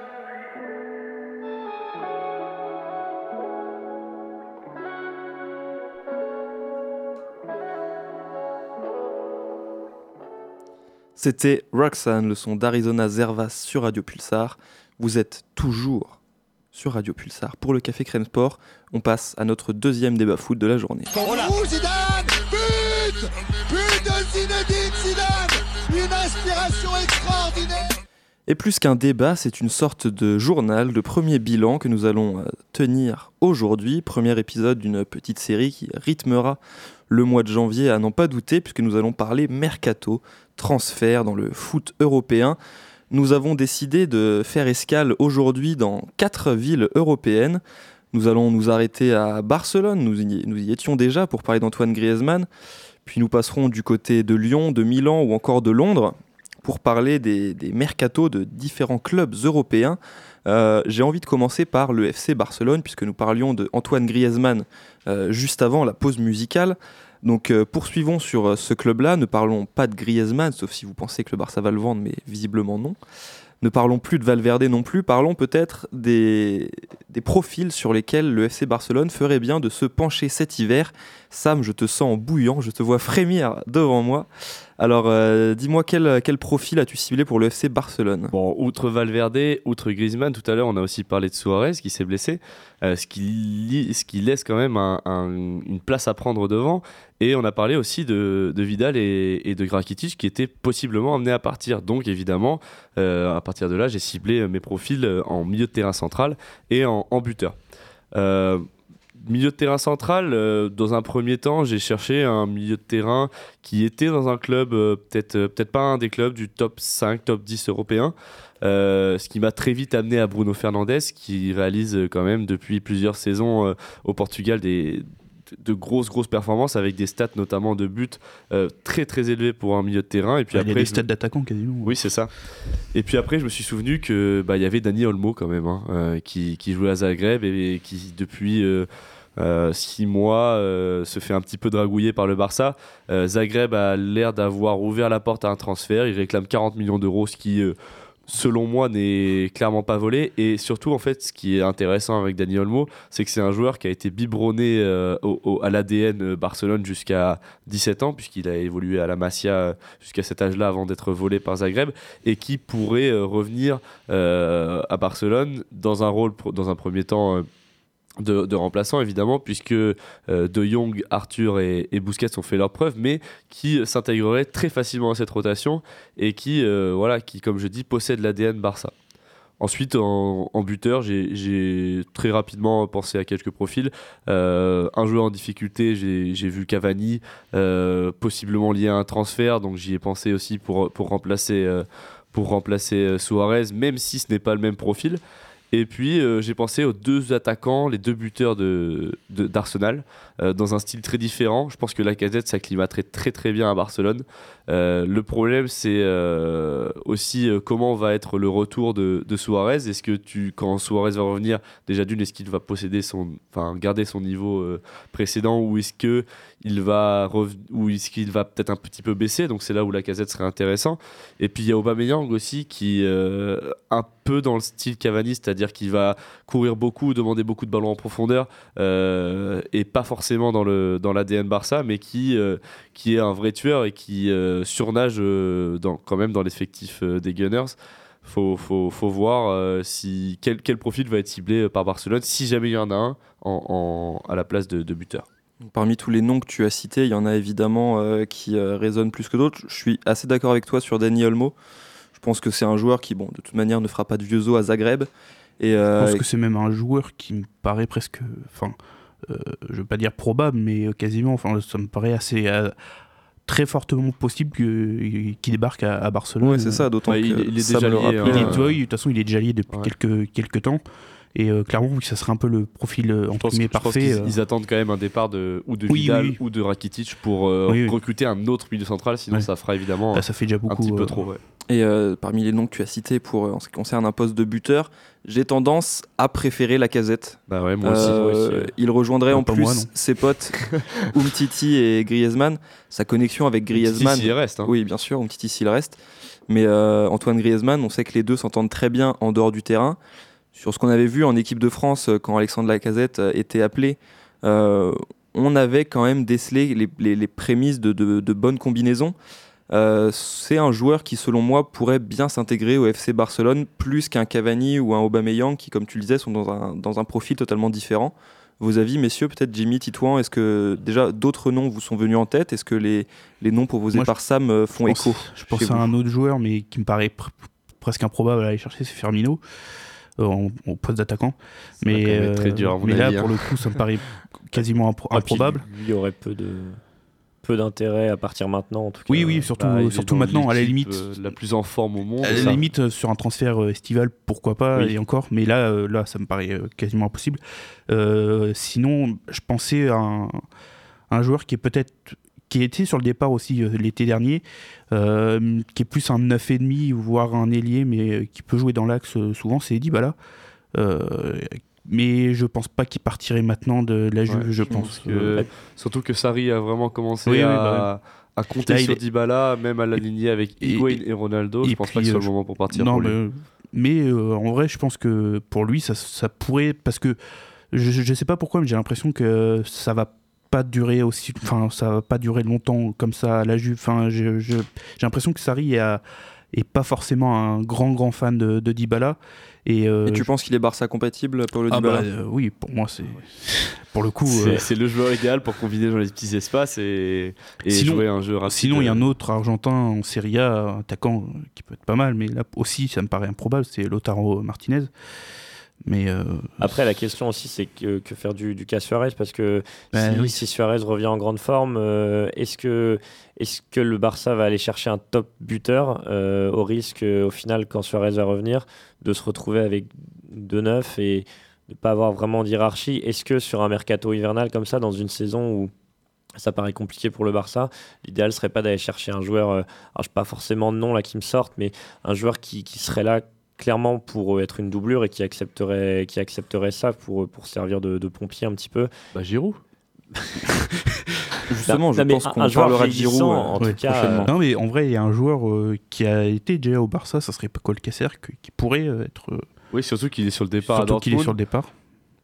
C'était Roxanne, le son d'Arizona Zervas sur Radio Pulsar. Vous êtes toujours sur Radio Pulsar pour le Café Crème Sport. On passe à notre deuxième débat foot de la journée. Ouh, Zidane But But de Zinedine Zidane Une inspiration extraordinaire Et plus qu'un débat, c'est une sorte de journal, de premier bilan que nous allons euh, tenir aujourd'hui. Premier épisode d'une petite série qui rythmera le mois de janvier à n'en pas douter, puisque nous allons parler mercato, transfert dans le foot européen. Nous avons décidé de faire escale aujourd'hui dans quatre villes européennes. Nous allons nous arrêter à Barcelone, nous y, étions déjà pour parler d'Antoine Griezmann, puis nous passerons du côté de Lyon, de Milan ou encore de Londres pour parler des, mercatos de différents clubs européens. Euh, J'ai envie de commencer par le FC Barcelone, puisque nous parlions de Antoine Griezmann juste avant la pause musicale. Donc euh, poursuivons sur euh, ce club-là, ne parlons pas de Griezmann, sauf si vous pensez que le Barça va le vendre, mais visiblement non. Ne parlons plus de Valverde non plus, parlons peut-être des profils sur lesquels le FC Barcelone ferait bien de se pencher cet hiver. Sam, je te sens bouillant, je te vois frémir devant moi. Alors euh, dis-moi quel, quel profil as-tu ciblé pour le FC Barcelone? Bon, outre Valverde, outre Griezmann, tout à l'heure on a aussi parlé de Suarez qui s'est blessé, euh, ce, qui laisse quand même un- un- une place à prendre devant. Et on a parlé aussi de, de Vidal et, de Rakitic qui étaient possiblement amenés à partir. Donc évidemment, euh, à partir de là, j'ai ciblé mes profils en milieu de terrain central et en, en buteur. Milieu de terrain central, euh, dans un premier temps, j'ai cherché un milieu de terrain qui était dans un club, euh, peut-être euh, peut-être pas un des clubs du top 5, top 10 européen. Ce qui m'a très vite amené à Bruno Fernandes, qui réalise quand même depuis plusieurs saisons au Portugal des de grosses grosses performances avec des stats notamment de buts euh, très très élevés pour un milieu de terrain et puis il y a après des je- stats d'attaquant quasiment. oui, c'est ça. Et puis après, je me suis souvenu que bah, il y avait Dani Olmo quand même, hein, euh, qui, qui jouait à Zagreb et, qui depuis euh, six mois euh, se fait un petit peu dragouiller par le Barça. Euh, Zagreb a l'air d'avoir ouvert la porte à un transfert. Il réclame 40 millions d'euros, ce qui selon moi n'est clairement pas volé. Et surtout en fait ce qui est intéressant avec Dani Olmo c'est que c'est un joueur qui a été biberonné euh, au- à l'ADN euh, Barcelone jusqu'à 17 ans puisqu'il a évolué à la Masia euh, jusqu'à cet âge-là avant d'être volé par Zagreb et qui pourrait revenir à Barcelone dans un rôle dans un premier temps de, de remplaçant évidemment puisque euh, De Jong, Arthur et, et Busquets ont fait leurs preuves mais qui s'intégrerait très facilement à cette rotation et qui euh, voilà qui comme je dis possède l'ADN Barça. Ensuite, en, buteur, j'ai- très rapidement pensé à quelques profils. Euh, un joueur en difficulté, j'ai vu Cavani, possiblement lié à un transfert, donc j'y ai pensé aussi pour, pour remplacer, pour remplacer Suarez, même si ce n'est pas le même profil. Et puis euh, j'ai pensé aux deux attaquants, les deux buteurs de, de- d'Arsenal, euh, dans un style très différent. Je pense que la casette s'acclimaterait très très bien à Barcelone. Euh, le problème c'est euh, aussi comment va être le retour de, Suarez. Est-ce que quand Suarez va revenir, déjà d'une, est-ce qu'il va posséder son, enfin garder son niveau précédent ou est-ce que il va ou est-ce qu'il va peut-être un petit peu baisser? Donc c'est là où la casette serait intéressant. Et puis il y a Aubameyang aussi qui un peu dans le style Cavani, c'est-à-dire qu'il va courir beaucoup, demander beaucoup de ballons en profondeur et pas forcément dans le dans l'ADN Barça, mais qui euh, qui est un vrai tueur et qui euh, surnage euh, dans, quand même dans l'effectif euh, des Gunners. Faut, faut, faut voir euh, si, quel, quel profil va être ciblé par Barcelone, si jamais il y en a un en, en- à la place de, de buteur. Parmi tous les noms que tu as cités, il y en a évidemment euh, qui euh, résonnent plus que d'autres. Je suis assez d'accord avec toi sur Dani Olmo. Je pense que c'est un joueur qui, bon, de toute manière, ne fera pas de vieux os à Zagreb. Et, Je pense que c'est même un joueur qui me paraît presque, enfin, euh, je veux pas dire probable, mais euh, quasiment. Enfin, ça me paraît assez euh, très fortement possible que- qu'il débarque à, à Barcelone. Ouais, c'est ça, d'autant Ouais, que il- il est déjà lié, hein. Est, euh, de toute façon, il est déjà lié depuis Ouais. quelques, quelques temps. Et euh, clairement, oui, ça serait un peu le profil euh, Je entre pense, guillemets je pense parfait. qu'ils euh. ils attendent quand même un départ de, ou de Oui, Vidal oui, oui. ou de Rakitic pour euh, Oui, oui. recruter un autre milieu central, sinon Ouais. ça fera évidemment Là, ça fait déjà un beaucoup. petit peu trop. ouais. Et euh, parmi les noms que tu as cités pour, euh, en ce qui concerne un poste de buteur, j'ai tendance à préférer la casette. Bah ouais, moi aussi. Euh, moi aussi, ouais. il rejoindrait Non, en plus moi, ses potes Umtiti et Griezmann. Sa connexion avec Griezmann. Si, si, il reste. hein. Oui, bien sûr, Umtiti s'il reste. Mais euh, Antoine Griezmann, on sait que les deux s'entendent très bien en dehors du terrain. Sur ce qu'on avait vu en équipe de France euh, quand Alexandre Lacazette euh, était appelé, euh, on avait quand même décelé les, les- les prémices de, de- de bonnes combinaisons. Euh, c'est un joueur qui, selon moi, pourrait bien s'intégrer au FC Barcelone plus qu'un Cavani ou un Aubameyang qui, comme tu le disais, sont dans un, dans un profil totalement différent. Vos avis, messieurs, peut-être Jimmy, Titouan, est-ce que déjà d'autres noms vous sont venus en tête? Est-ce que les, les noms proposés Moi, je- par Sam euh, font je pense- écho Je pense à vous? un autre joueur, mais qui me paraît pr- presque improbable à aller chercher, c'est Firmino, euh, en- au poste d'attaquant. Mais, très euh, dur, à mon mais là, avis, pour hein. le coup, ça me paraît quasiment impro- Ah, improbable. Lui, il aurait peu de peu d'intérêt à partir maintenant en tout cas. Oui, oui, surtout, Bah, surtout maintenant, à la limite. euh, la plus en forme au monde. À la limite, euh, sur un transfert euh, estival, pourquoi pas, Oui. et encore, mais là, euh, là ça me paraît euh, quasiment impossible. Euh, sinon, je pensais à un, un joueur qui est peut-être qui était sur le départ aussi euh, l'été dernier, euh, qui est plus un 9,5 voire un ailier, mais euh, qui peut jouer dans l'axe souvent, c'est Dybala. Euh, mais je pense pas qu'il partirait maintenant de la Juve, Ouais, je pense pense. que- Surtout que Sarri a vraiment commencé Oui, oui, à, bah à compter Là, sur est- Dybala, même à l'aligner avec Higuain et, Ronaldo. et je pense pas que ce soit euh, le moment pour partir non, pour mais, mais, en vrai, je pense que pour lui, ça, ça pourrait. Parce que je, je sais pas pourquoi, mais j'ai l'impression que ça va pas durer aussi. Enfin, ça va pas durer longtemps comme ça à la Juve. Enfin, j'ai l'impression que Sarri est, est pas forcément un grand, grand fan de, de Dybala. Et, euh, Et tu penses qu'il est Barça compatible, Paulo ah Dybala bah, euh, Oui, pour moi, c'est. Pour le coup. C'est euh, le joueur idéal pour combiner dans les petits espaces et, et Sinon- jouer un jeu rapide. Sinon, il y a un autre Argentin en Serie A, attaquant qui peut être pas mal, mais là aussi, ça me paraît improbable, c'est Lautaro Martinez. Mais euh, Après, la question aussi, c'est que, que faire du, du cas Suarez Parce que Bah, si, oui. si Suarez revient en grande forme, euh, est-ce que, est que le Barça va aller chercher un top buteur euh, au risque, au final, quand Suarez va revenir, de se retrouver avec deux neufs et de ne pas avoir vraiment d'hierarchie? Est-ce que sur un mercato hivernal comme ça, dans une saison où ça paraît compliqué pour le Barça. L'idéal serait pas d'aller chercher un joueur, alors je pas forcément de nom là qui me sortent, mais un joueur qui, qui serait là clairement pour euh, être une doublure et qui accepterait, qui accepterait ça pour, euh, pour servir de, de pompier un petit peu. Bah, Giroud. Justement, je Non, pense un- qu'on parlera de Giroud vieillissant, euh, en tout Ouais, cas. Non, mais en vrai, il y a un joueur euh, qui a été déjà au Barça, ça serait que- qui pourrait euh, être. euh, Oui, surtout qu'il est sur le départ surtout qu'il est sur le départ.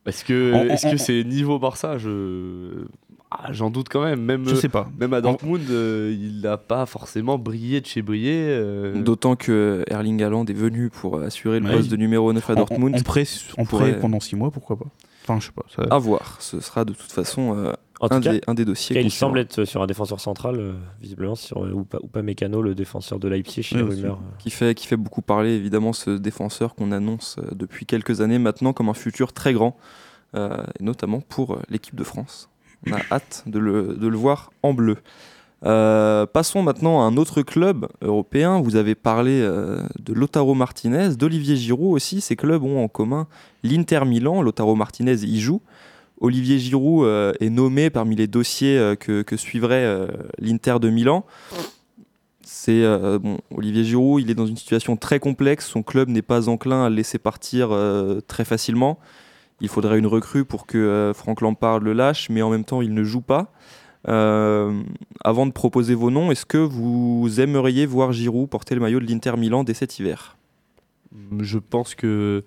Est-ce que En- en- est-ce que en- c'est niveau Barça Je Ah, j'en doute quand même. Même Je sais pas. même à Dortmund, euh, il n'a pas forcément brillé de chez brillé. euh. D'autant que Erling Haaland est venu pour assurer le Ouais. poste de numéro 9 à En- Dortmund. En, en prêt, en pourrait- prêt pendant 6 mois, pourquoi pas Enfin, je sais pas. ça- À voir. Ce sera de toute façon euh, En tout un, cas, des, un des dossiers. il concernant. semble être sur un défenseur central, euh, visiblement, sur euh, Upa, Upamecano, le défenseur de Leipzig, chez Oui, qui fait, qui fait beaucoup parler, évidemment, ce défenseur qu'on annonce euh, depuis quelques années maintenant comme un futur très grand, euh, et notamment pour euh, l'équipe de France. On a hâte de le, voir en bleu. Euh, passons maintenant à un autre club européen. Vous avez parlé euh, de Lautaro Martinez, d'Olivier Giroud aussi. Ces clubs ont en commun l'Inter Milan. Lautaro Martinez y joue. Olivier Giroud euh, est nommé parmi les dossiers que, que suivrait l'Inter de Milan. C'est bon, Olivier Giroud, il est dans une situation très complexe. Son club n'est pas enclin à le laisser partir très facilement. Il faudrait une recrue pour que euh, Franck Lampard le lâche, mais en même temps, il ne joue pas. Euh, avant de proposer vos noms, est-ce que vous aimeriez voir Giroud porter le maillot de l'Inter Milan dès cet hiver? Je pense que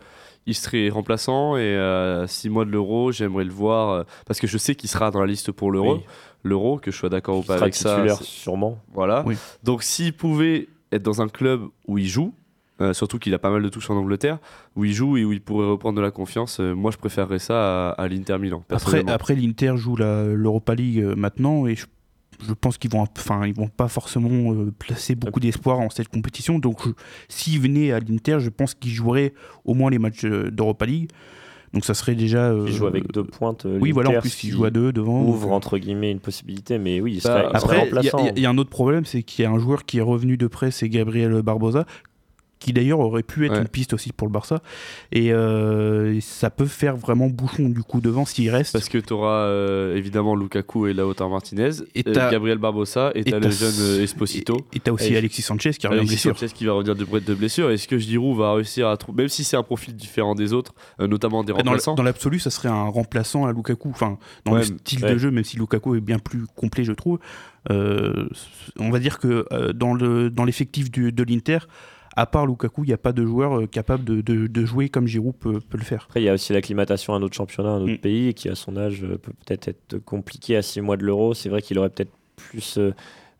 il serait remplaçant et à 6 mois de l'euro, j'aimerais le voir euh, parce que je sais qu'il sera dans la liste pour l'euro. Oui. L'euro, que je sois d'accord ou pas sera avec ça. sûrement. Voilà. Oui. Donc s'il pouvait être dans un club où il joue, euh, surtout qu'il a pas mal de touches en Angleterre, où il joue et où il pourrait reprendre de la confiance, euh, moi je préférerais ça à, à l'Inter Milan. Après, après l'Inter joue la- l'Europa League euh, maintenant et je, je pense qu'ils vont, enfin, ils vont pas forcément euh, placer beaucoup d'espoir en cette compétition. Donc, je- s'il venait à l'Inter, je pense qu'il jouerait au moins les matchs euh, d'Europa League. Donc, ça serait déjà. euh, Il joue avec deux pointes. euh, Oui, voilà, en plus, il joue à deux devant. Ouvre entre guillemets une possibilité, mais oui, il Bah, serait, il serait Après, il y, remplaçant. a- il y a un autre problème, c'est qu'il y a un joueur qui est revenu de près, c'est Gabriel Barbosa, qui d'ailleurs aurait pu être Ouais. une piste aussi pour le Barça. Et euh, ça peut faire vraiment bouchon du coup devant s'il reste. Parce que tu auras évidemment Lukaku et Lautaro Martinez, Et euh, t'as- Gabriel Barbosa et et tu le jeune euh, Esposito. Et et t'as aussi Et- Alexis Sanchez qui revient de blessure. Sanchez qui va revenir de, de blessure. Est-ce que Giroud va réussir à trouver, même si c'est un profil différent des autres, euh, notamment des remplaçants Dans l'absolu, ça serait un remplaçant à Lukaku. Enfin, dans Ouais, le style ouais. de jeu, même si Lukaku est bien plus complet, je trouve. Euh, on va dire que euh, dans le dans l'effectif de l'Inter, à part Lukaku, il n'y a pas de joueur euh, capable de, de- de jouer comme Giroud peut, peut le faire. Après, il y a aussi l'acclimatation à un autre championnat, un autre Mm. pays, qui à son âge euh, peut peut-être être compliqué à 6 mois de l'euro. C'est vrai qu'il aurait peut-être plus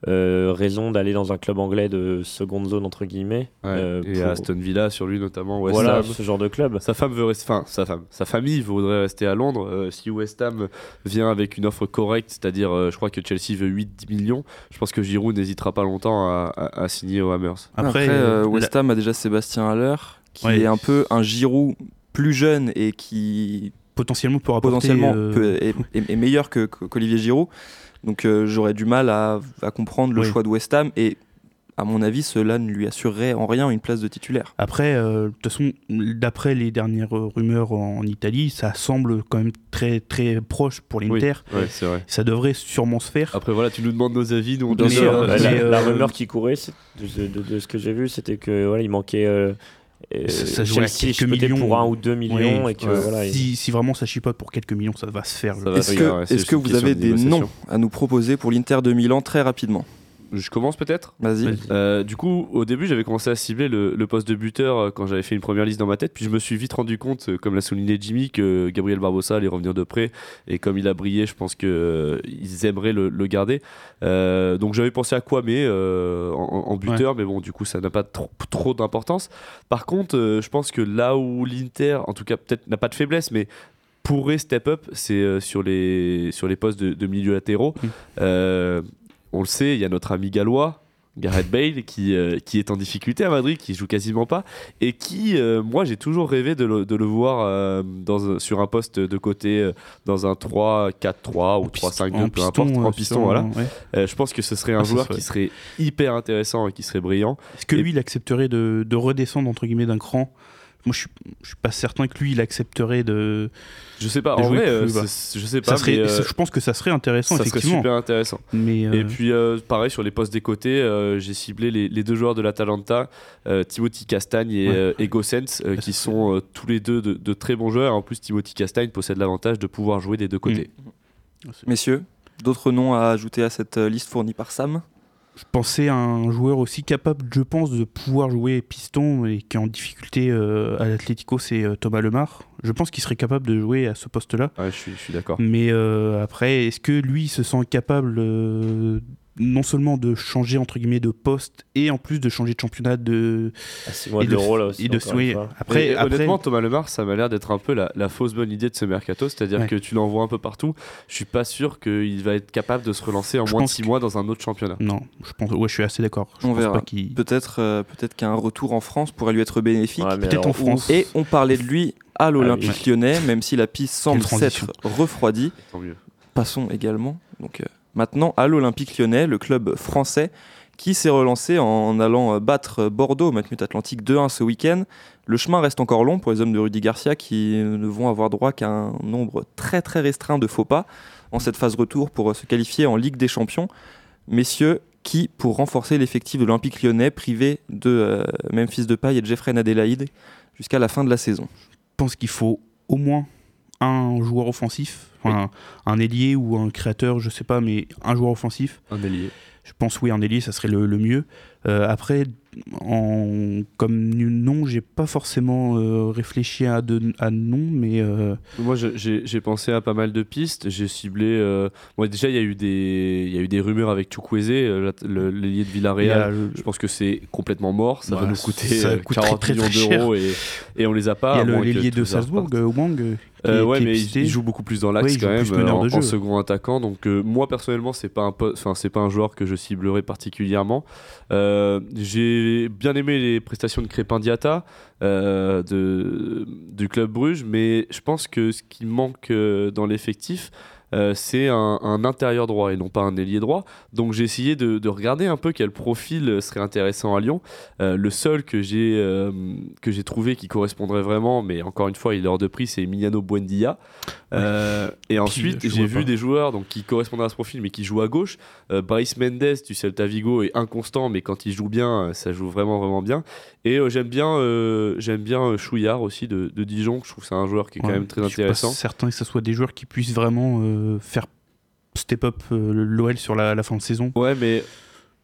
euh, raison d'aller dans un club anglais de seconde zone entre guillemets. Ouais, euh, et pour- à Aston Villa sur lui notamment West voilà Ham. ce genre de club. Sa femme veut rester, enfin sa femme, sa famille voudrait rester à Londres. Euh, si West Ham vient avec une offre correcte, c'est-à-dire, euh, je crois que Chelsea veut 8 millions, je pense que Giroud n'hésitera pas longtemps à, à- à signer au Hammers. Après, euh, West Ham a déjà Sébastien Haller, qui Ouais. est un peu un Giroud plus jeune et qui potentiellement rapporter, potentiellement euh, peut- est, est- est meilleur que- que- qu'Olivier Giroud. Donc euh, j'aurais du mal à, à comprendre le Oui. choix de West Ham et à mon avis cela ne lui assurerait en rien une place de titulaire. Après, euh, de toute façon, d'après les dernières rumeurs en Italie, ça semble quand même très très proche pour l'Inter. ouais, c'est vrai. Ça devrait sûrement se faire. Après voilà, tu nous demandes nos avis, nous on euh, la, rumeur qui courait, de, de- de ce que j'ai vu, c'était que voilà, il manquait euh, Ça- Chelsea quelques millions. pour un ou deux millions Oui. et que Ouais. voilà, il- si, si vraiment ça chipote pour quelques millions, ça va se faire. Est-ce que, juste que vous avez de des noms à nous proposer pour l'Inter de Milan très rapidement? Je commence peut-être Vas-y. Euh, du coup, au début, j'avais commencé à cibler le, le poste de buteur euh, quand j'avais fait une première liste dans ma tête. Puis je me suis vite rendu compte, euh, comme l'a souligné Jimmy, que Gabriel Barbosa allait revenir de près. Et comme il a brillé, je pense qu'ils aimeraient le, le garder. Euh, donc j'avais pensé à Kwame euh, en, en buteur, mais bon, du coup, ça n'a pas trop, trop d'importance. Par contre, euh, je pense que là où l'Inter, en tout cas, peut-être n'a pas de faiblesse, mais pourrait step up, c'est euh, sur, les, sur les postes de, de milieu latéraux. Mm. Euh, on le sait, il y a notre ami gallois, Gareth Bale, qui, euh, qui est en difficulté à Madrid, qui joue quasiment pas, et qui, euh, moi, j'ai toujours rêvé de le, de le voir euh, dans, sur un poste de côté, dans un 3-4-3 ou 3-5-2, peu importe, en piston, voilà. ouais. Je pense que ce serait un Ah, joueur serait- qui serait hyper intéressant et qui serait brillant. Est-ce que Et- lui, il accepterait de, de redescendre entre guillemets d'un cran Moi, je suis, je suis pas certain que lui, il accepterait de. Je sais pas, en vrai, plus c'est- je sais pas, Ça serait, mais, euh, je pense que ça serait intéressant, ça serait effectivement. super intéressant. Mais, euh, Et puis, euh, pareil, sur les postes des côtés, euh, j'ai ciblé les, les deux joueurs de l'Atalanta, euh, Timothy Castagne et, Ouais. euh, et Gossens, euh, qui sont euh, tous les deux de, de très bons joueurs. En plus, Timothy Castagne possède l'avantage de pouvoir jouer des deux côtés. Messieurs, d'autres noms à ajouter à cette liste fournie par Sam? Je pensais à un joueur aussi capable, je pense, de pouvoir jouer piston et qui est en difficulté euh, à l'Atlético, c'est euh, Thomas Lemar. Je pense qu'il serait capable de jouer à ce poste-là. Ouais, je suis, d'accord. Mais euh, après, est-ce que lui se sent capable non seulement de changer entre guillemets de poste et en plus de changer de championnat de mois et de l'Euro, là aussi, et de- oui, fois. après, Et après honnêtement, Thomas Lemar, ça m'a l'air d'être un peu la, la fausse bonne idée de ce mercato, c'est-à-dire Ouais. que tu l'envoies un peu partout. Je suis pas sûr qu'il va être capable de se relancer en Je moins de pense 6 mois dans un autre championnat. non, je pense ouais, je suis assez d'accord. On pense verra. Peut-être euh, peut-être qu'un retour en France pourrait lui être bénéfique. Ouais, peut-être en France. Et on parlait de lui à l'Olympique oui. lyonnais, même si la piste semble s'être refroidie. Tant mieux. Passons également donc, euh, maintenant à l'Olympique lyonnais, le club français qui s'est relancé en allant euh, battre Bordeaux au Matmut Atlantique 2-1 ce week-end. Le chemin reste encore long pour les hommes de Rudy Garcia qui ne vont avoir droit qu'à un nombre très très restreint de faux pas en cette phase retour pour euh, se qualifier en Ligue des Champions. Messieurs, qui, pour renforcer l'effectif de l'Olympique lyonnais, privé de euh, Memphis Depay et de Jeffrey Adelaide jusqu'à la fin de la saison? Je pense qu'il faut au moins un joueur offensif, un, ailier ou un créateur, je sais pas, mais un joueur offensif. Un ailier. Je pense oui, un ailier, ça serait le, le mieux. Euh, après, en, comme nom, j'ai pas forcément euh, réfléchi à, de, à nom, mais euh, Moi, j'ai pensé à pas mal de pistes. J'ai ciblé. Bon, déjà, il y a eu des, il y a eu des rumeurs avec Chukwueze, l'ailier de Villarreal. Je pense que c'est complètement mort. Ça va nous coûter ça coûte 40 très, très, millions d'euros et, et on les a pas. il y a l'ailier de Salzbourg, Wang. Euh, ouais, mais il, joue beaucoup plus dans l'axe Ouais, quand même, euh, en, second attaquant. Donc euh, moi personnellement, c'est pas un enfin c'est pas un joueur que je ciblerai particulièrement. Euh, J'ai bien aimé les prestations de Crépin Diata euh, de du club Bruges, mais je pense que ce qui manque dans l'effectif. Euh, c'est un, un intérieur droit et non pas un ailier droit. Donc j'ai essayé de, de regarder un peu quel profil serait intéressant à Lyon. Euh, le seul que j'ai euh, que j'ai trouvé qui correspondrait vraiment, mais encore une fois il est hors de prix, c'est Emiliano Buendia. Euh, et ensuite j'ai vu pas. des joueurs donc qui correspondraient à ce profil mais qui jouent à gauche. Bryce Mendes du Celta Vigo est inconstant mais quand il joue bien ça joue vraiment vraiment bien. Et j'aime bien j'aime bien Chouillard aussi de, de Dijon. Je trouve que c'est un joueur qui est quand même très je suis pas intéressant. certain que ce soit des joueurs qui puissent vraiment faire step up euh, l'OL sur la, la fin de saison. Ouais mais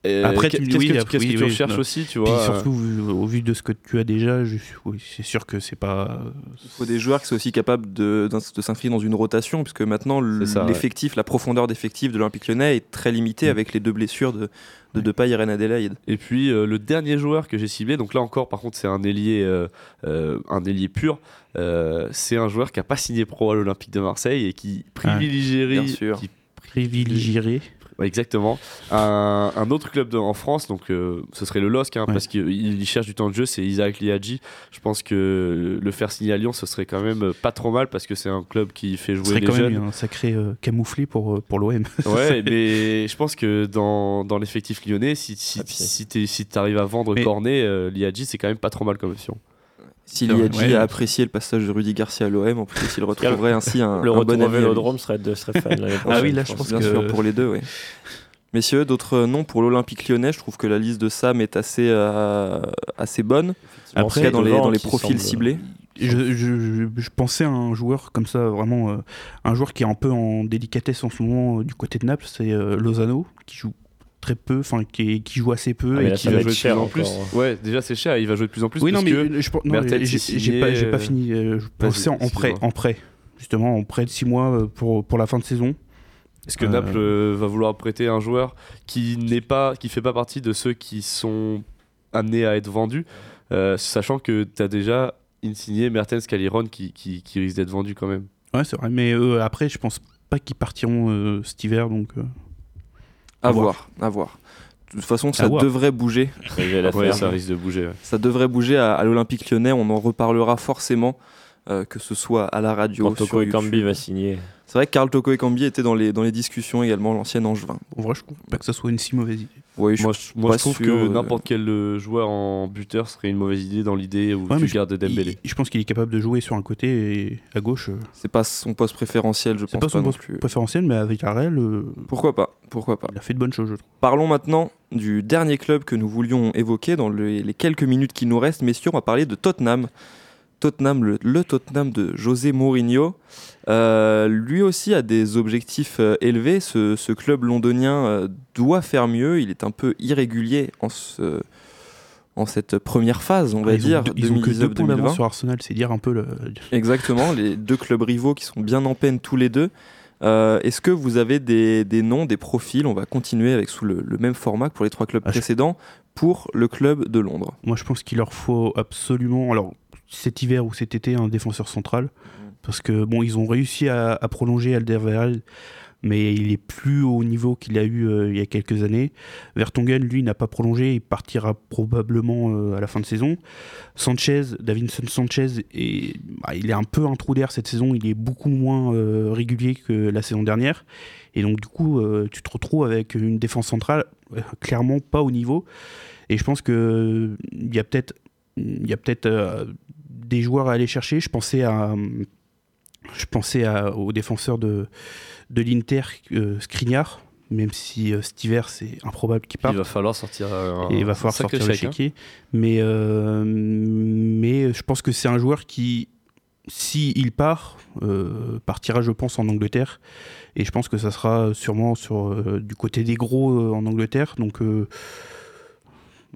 Et Après, tu me dis qu'est-ce oui, que, après, qu'est-ce que oui, tu oui, recherches non. aussi, tu Puis vois surtout, vu- au vu de ce que tu as déjà, je oui, c'est sûr que c'est pas. Il faut des joueurs qui soient aussi capables de, de s'inscrire dans une rotation, puisque maintenant ouais. l'effectif, la profondeur d'effectif de l'Olympique lyonnais est très limitée Mm. avec les deux blessures de, de Depay et Reine Adélaïde. Et puis euh, le dernier joueur que j'ai ciblé, donc là encore par contre c'est un ailier, euh, euh, un ailier pur, euh, c'est un joueur qui a pas signé pro à l'Olympique de Marseille et qui privilégierait, Bien sûr. qui privilégié. Ouais, exactement. Un, un autre club de- en France, donc euh, ce serait le LOSC, hein, Ouais. parce qu'il il cherche du temps de jeu, c'est Isaac Liadji. Je pense que le faire signer à Lyon, ce serait quand même pas trop mal parce que c'est un club qui fait Ce jouer serait les quand jeunes. même un sacré euh, camouflé pour, euh, pour l'OM. Ouais, mais je pense que dans, dans l'effectif lyonnais, si, si, Ah, si, si t'arrives à vendre Mais- Cornet, euh, Liadji, c'est quand même pas trop mal comme option. Si Liadji ouais. a apprécié le passage de Rudy Garcia à l'OM, en plus il retrouverait ainsi un, Le un bon ami. Vélodrome serait, de, serait fan Ah oui, là, je pense Bien que- sûr, pour les deux, oui. Messieurs, d'autres noms pour l'Olympique lyonnais, je trouve que la liste de Sam est assez, euh, assez bonne, tout cas dans les, dans les profils semble- ciblés. Je, je- je- je pensais à un joueur comme ça, vraiment, euh, un joueur qui est un peu en délicatesse en ce moment euh, du côté de Naples, c'est euh, Lozano, qui joue très peu, enfin qui, joue assez peu Ah, et là, qui va jouer de cher plus en plus. encore. Ouais, déjà c'est cher, il va jouer de plus en plus. Oui, non, mais je, pense- non, Mertens j'ai- pas, pas signé, fini. euh, je pensais en prêt, en prêt, justement, en prêt de 6 mois euh, pour, pour la fin de saison. Est-ce que Euh, Naples euh, va vouloir prêter un joueur qui n'est pas, qui fait pas partie de ceux qui sont amenés à être vendus, euh, sachant que tu as déjà Insigné, Mertens, Caliron qui, qui, qui risquent d'être vendus quand même? Ouais, c'est vrai. Mais euh, après, je pense pas qu'ils partiront euh, cet hiver, donc. À À voir, à voir. De toute façon, ça voir. devrait bouger. La Ouais, ça risque de bouger. ouais. Ça devrait bouger à, à l'Olympique lyonnais. On en reparlera forcément, euh, que ce soit à la radio. Quand Toko. Ekambi va signer. C'est vrai que Karl Toko Ekambi était dans les, dans les discussions également, l'ancien Angevin. En vrai, je trouve pas que ça soit une si mauvaise idée. Je Moi, je, moi, je trouve sûr, que euh, n'importe quel euh, joueur en buteur serait une mauvaise idée dans l'idée où Ouais, tu je- gardes Dembélé. il- je pense qu'il est capable de jouer sur un côté et à gauche. euh, c'est pas son poste préférentiel, je c'est pense pas son poste plus. préférentiel, mais avec Arel, euh, Pourquoi pas Pourquoi pas il a fait de bonnes choses, je trouve. Parlons maintenant du dernier club que nous voulions évoquer dans les, les quelques minutes qui nous restent. Messieurs, on va parler de Tottenham. Tottenham, le, le Tottenham de José Mourinho. Euh, lui aussi a des objectifs euh, élevés. Ce, ce club londonien euh, doit faire mieux. Il est un peu irrégulier en, ce- en cette première phase, on va ils dire, ont, ils ont que deux points 2019-2020. d'avance sur Arsenal, c'est dire un peu le. Exactement, les deux clubs rivaux qui sont bien en peine tous les deux. Euh, Est-ce que vous avez des, des noms, des profils On va continuer avec sous le, le même format que pour les trois clubs Ah, précédents pour le club de Londres? Moi, je pense qu'il leur faut absolument, alors cet hiver ou cet été, un défenseur central. Mm. Parce que, bon, ils ont réussi à, à prolonger Alderweireld, mais il est plus au niveau qu'il a eu euh, il y a quelques années. Vertonghen, lui, n'a pas prolongé, il partira probablement euh, à la fin de saison. Sanchez, Davinson Sanchez, est, bah, il est un peu un trou d'air cette saison, il est beaucoup moins euh, régulier que la saison dernière. Et donc, du coup, tu te retrouves avec une défense centrale clairement pas au niveau. Et je pense que il y a peut-être il y a peut-être euh, des joueurs à aller chercher. Je pensais à je pensais à, au défenseur de de l'Inter euh, Skriniar, même si euh, cet hiver c'est improbable qu'il parte. Il va falloir sortir un, Et il va falloir sortir le chéquier. Mais, euh, mais je pense que c'est un joueur qui, s'il part, euh, partira, je pense, en Angleterre. Et je pense que ça sera sûrement sur, euh, du côté des gros euh, en Angleterre. Donc, euh,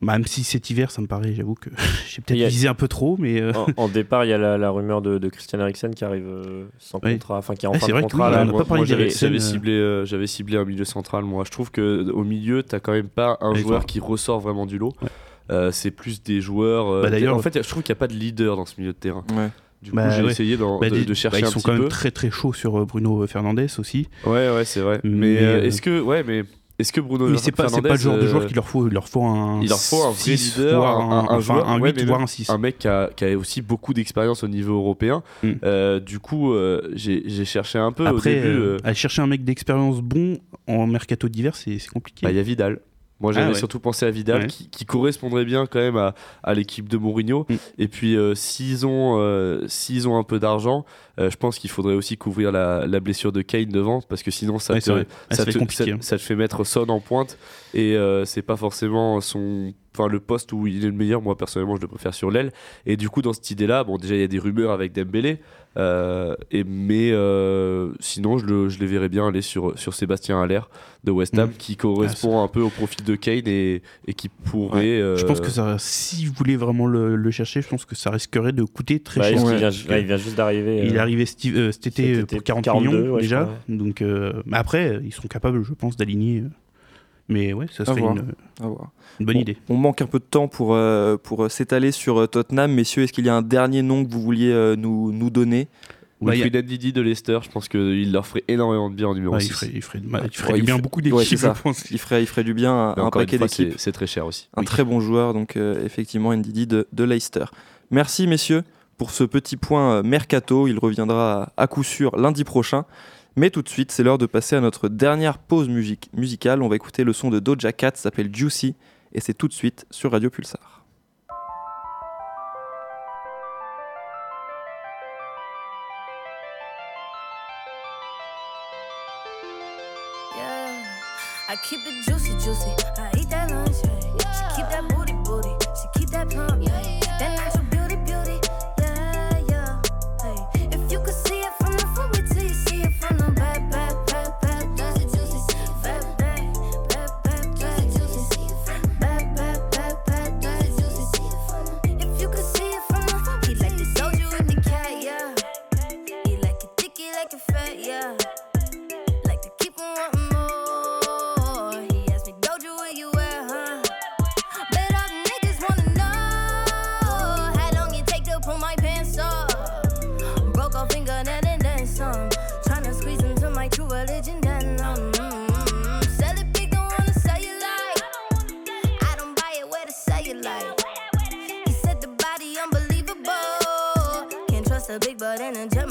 même si cet hiver, ça me paraît, j'avoue que j'ai peut-être a- visé un peu trop. Mais euh, En, en départ, il y a la, la rumeur de, de Christian Eriksen qui arrive euh, sans contrat, enfin qui est en Ah, fin c'est de vrai que contrat. oui, là. on n'a Moi- pas parlé moi, j'avais d'Eriksen, j'avais euh. ciblé, euh, j'avais ciblé un milieu central. Moi, je trouve que au milieu, t'as quand même pas un joueur qui ressort vraiment du lot. Ouais. Euh, c'est plus des joueurs. euh, Bah, d'ailleurs- en fait, je trouve qu'il n'y a pas de leader dans ce milieu de terrain. Ouais. Du coup, Bah, j'ai ouais. essayé bah, de, de chercher bah, ils un sont petit quand peu. même très très chauds sur Bruno Fernandes aussi. Ouais, ouais, c'est vrai. Mais, Mais, euh, est-ce que, ouais, mais est-ce que Bruno mais c'est pas, pas le genre de joueur euh, qu'il leur faut. Il leur faut un, il leur faut un vrai 6, leader, voire un- un enfin, joueur, un ouais, 8, mais voire un 6. un mec qui a, qui a aussi beaucoup d'expérience au niveau européen. Mm. Euh, du coup, euh, j'ai cherché un peu Après, au début. euh, aller chercher un mec d'expérience bon en mercato d'hiver, c'est c'est compliqué. bah, il y a Vidal. Moi, j'avais Ah ouais. surtout pensé à Vidal, Ouais. qui, qui correspondrait bien quand même à, à l'équipe de Mourinho. Mm. Et puis, euh, s'ils ont, euh, s'ils ont un peu d'argent, euh, je pense qu'il faudrait aussi couvrir la, la blessure de Kane devant, parce que sinon, ça, Ouais, te. Ah, ça, ça fait te, compliqué, ça- hein. ça te fait mettre Son en pointe. Et euh, c'est pas forcément son enfin le poste où il est le meilleur. Moi personnellement, je le préfère sur l'aile. Et du coup, dans cette idée-là, bon, déjà il y a des rumeurs avec Dembélé, euh, et mais euh, sinon, je, le, je les verrais bien aller sur sur Sébastien Haller de West Ham, Mm. qui correspond un peu au profil de Kane et, et qui pourrait. euh, Je pense que ça, si vous voulez vraiment le, le chercher, je pense que ça risquerait de coûter très Bah, cher. il, vient, là, il vient juste d'arriver. Il est arrivé sti- euh, cet été cet été pour 40 42, millions déjà. Donc, euh, mais après, ils sont capables, je pense, d'aligner. Euh, Mais ouais, ça serait voir. une, À voir. une bonne Bon, idée. On manque un peu de temps pour, euh, pour euh, s'étaler sur euh, Tottenham. Messieurs, est-ce qu'il y a un dernier nom que vous vouliez euh, nous, nous donner? Bah, y a- Wilfried Ndidi de Leicester, je pense qu'il leur ferait énormément de bien en numéro Ouais, 6. il ferait, il ferait, il ferait Ouais, du il bien fait- beaucoup d'équipes, je pense. il ferait, il ferait du bien à un paquet d'équipes. c'est très cher aussi. Un très bon joueur, donc euh, effectivement, Ndidi de, de Leicester. Merci, messieurs, pour ce petit point euh, mercato. Il reviendra à coup sûr lundi prochain. Mais tout de suite, c'est l'heure de passer à notre dernière pause musicale. On va écouter le son de Doja Cat, s'appelle Juicy, et c'est tout de suite sur Radio Pulsar.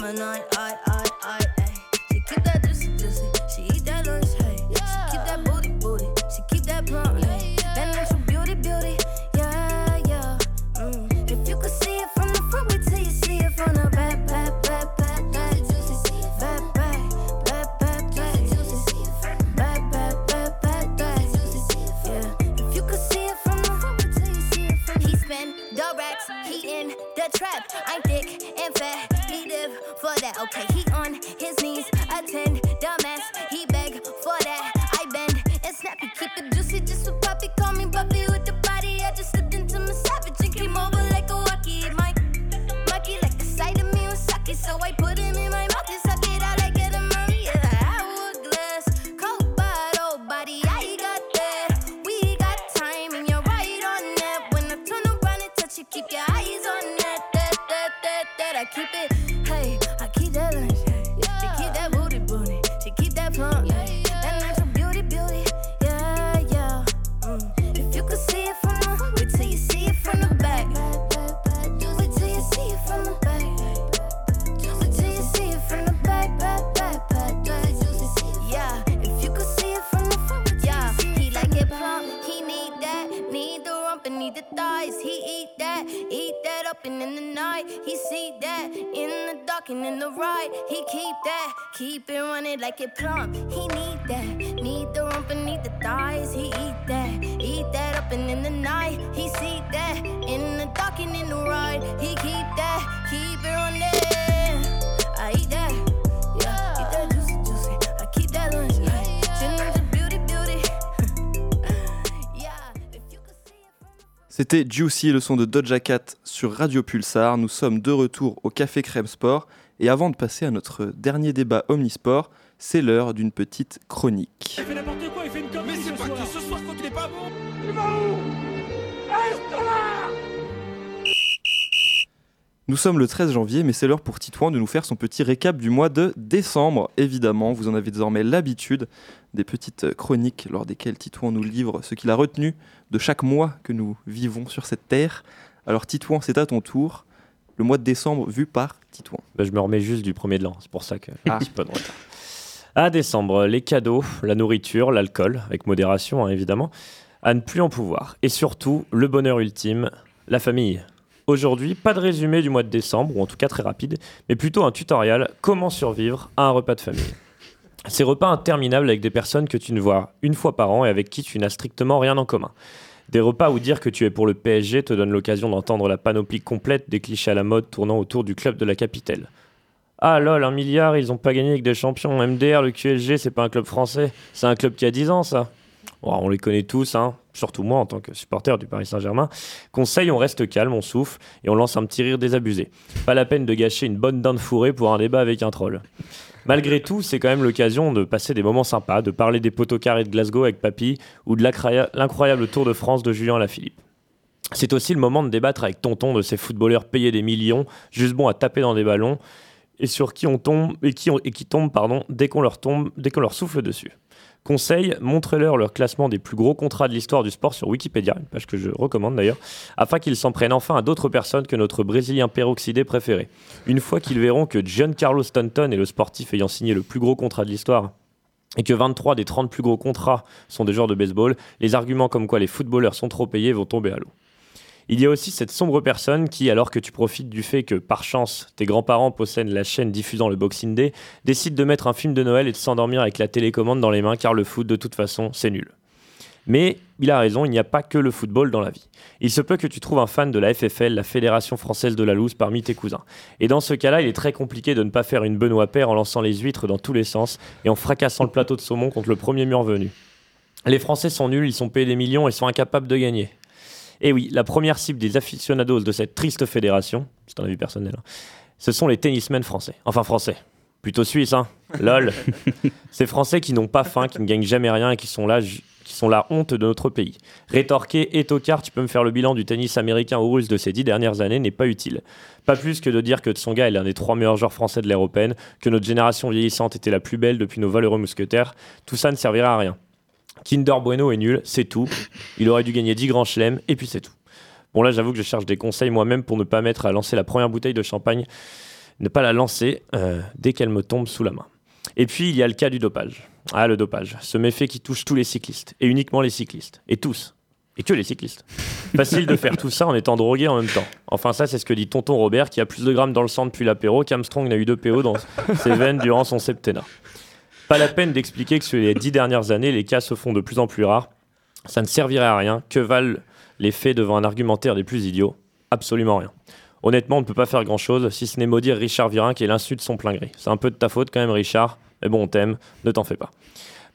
And like it plump. He need that, need the rump and need the thighs. He eat that, eat that up and in the night. He see that in the dark and in the right. He keep that, keep it running. I eat that, yeah, eat that juicy, juicy. I keep that lunch, C'était Juicy, le son de Doja Cat sur Radio Pulsar. Nous sommes de retour au Café Crème Sport. Et avant de passer à notre dernier débat Omnisport, c'est l'heure d'une petite chronique. Il fait n'importe quoi, il fait une connerie Mais c'est pas que ce soir quand il est pas bon Il va où? Nous sommes le 13 janvier, mais c'est l'heure pour Titouan de nous faire son petit récap du mois de décembre. Évidemment, vous en avez désormais l'habitude des petites chroniques lors desquelles Titouan nous livre ce qu'il a retenu de chaque mois que nous vivons sur cette terre. Alors Titouan, c'est à ton tour. Le mois de décembre vu par Titouan. Bah, je me remets juste du premier de l'an, c'est pour ça que Ah. petit peu de retard. À décembre, les cadeaux, la nourriture, l'alcool, avec modération hein, évidemment, à ne plus en pouvoir. Et surtout, le bonheur ultime, la famille. Aujourd'hui, pas de résumé du mois de décembre, ou en tout cas très rapide, mais plutôt un tutoriel comment survivre à un repas de famille. Ces repas interminables avec des personnes que tu ne vois une fois par an et avec qui tu n'as strictement rien en commun. Des repas où dire que tu es pour le PSG te donne l'occasion d'entendre la panoplie complète des clichés à la mode tournant autour du club de la capitale. Ah lol, un milliard, ils ont pas gagné avec des champions. MDR, le QSG, c'est pas un club français. C'est un club qui a 10 ans, ça. On les connaît tous, hein, surtout moi en tant que supporter du Paris Saint-Germain. Conseil, on reste calme, on souffle et on lance un petit rire désabusé. Pas la peine de gâcher une bonne dinde fourrée pour un débat avec un troll. Malgré tout, c'est quand même l'occasion de passer des moments sympas, de parler des poteaux carrés de Glasgow avec Papy ou de l'incroyable Tour de France de Julien Lafilippe. C'est aussi le moment de débattre avec Tonton de ces footballeurs payés des millions, juste bons à taper dans des ballons, et qui on tombe pardon, dès qu'on leur tombe, dès qu'on leur souffle dessus. Conseil, montrez-leur leur classement des plus gros contrats de l'histoire du sport sur Wikipédia, une page que je recommande d'ailleurs, afin qu'ils s'en prennent enfin à d'autres personnes que notre Brésilien peroxydé préféré. Une fois qu'ils verront que Giancarlo Stanton est le sportif ayant signé le plus gros contrat de l'histoire, et que 23 des 30 plus gros contrats sont des joueurs de baseball, les arguments comme quoi les footballeurs sont trop payés vont tomber à l'eau. Il y a aussi cette sombre personne qui, alors que tu profites du fait que, par chance, tes grands-parents possèdent la chaîne diffusant le Boxing Day, décide de mettre un film de Noël et de s'endormir avec la télécommande dans les mains car le foot, de toute façon, c'est nul. Mais il a raison, il n'y a pas que le football dans la vie. Il se peut que tu trouves un fan de la FFL, la Fédération Française de la Loose, parmi tes cousins. Et dans ce cas-là, il est très compliqué de ne pas faire une Benoît Père en lançant les huîtres dans tous les sens et en fracassant le plateau de saumon contre le premier mur venu. Les Français sont nuls, ils sont payés des millions et sont incapables de gagner. Et oui, la première cible des aficionados de cette triste fédération, c'est un avis personnel, hein, ce sont les tennismen français. Enfin français. Plutôt suisses, hein. Lol. Ces Français qui n'ont pas faim, qui ne gagnent jamais rien et qui sont là, qui sont la honte de notre pays. Rétorquer et tocard, tu peux me faire le bilan du tennis américain ou russe de ces dix dernières années n'est pas utile. Pas plus que de dire que Tsonga est l'un des trois meilleurs joueurs français de l'ère européenne, que notre génération vieillissante était la plus belle depuis nos valeureux mousquetaires. Tout ça ne servira à rien. Kinder Bueno est nul, c'est tout. Il aurait dû gagner 10 grands chelems, et puis c'est tout. Bon, là, j'avoue que je cherche des conseils moi-même pour ne pas mettre à lancer la première bouteille de champagne, ne pas la lancer euh, dès qu'elle me tombe sous la main. Et puis, il y a le cas du dopage. Ah, le dopage, ce méfait qui touche tous les cyclistes, et uniquement les cyclistes, et tous. Et que les cyclistes. Facile de faire tout ça en étant drogué en même temps. Enfin, ça, c'est ce que dit tonton Robert, qui a plus de grammes dans le sang depuis l'apéro qu'Armstrong n'a eu de PO dans ses veines durant son septennat. Pas la peine d'expliquer que sur les dix dernières années, les cas se font de plus en plus rares. Ça ne servirait à rien. Que valent les faits devant un argumentaire des plus idiots? Absolument rien. Honnêtement, on ne peut pas faire grand-chose, si ce n'est maudire Richard Virin qui est l'insu de son plein gré. C'est un peu de ta faute quand même, Richard. Mais bon, on t'aime, ne t'en fais pas.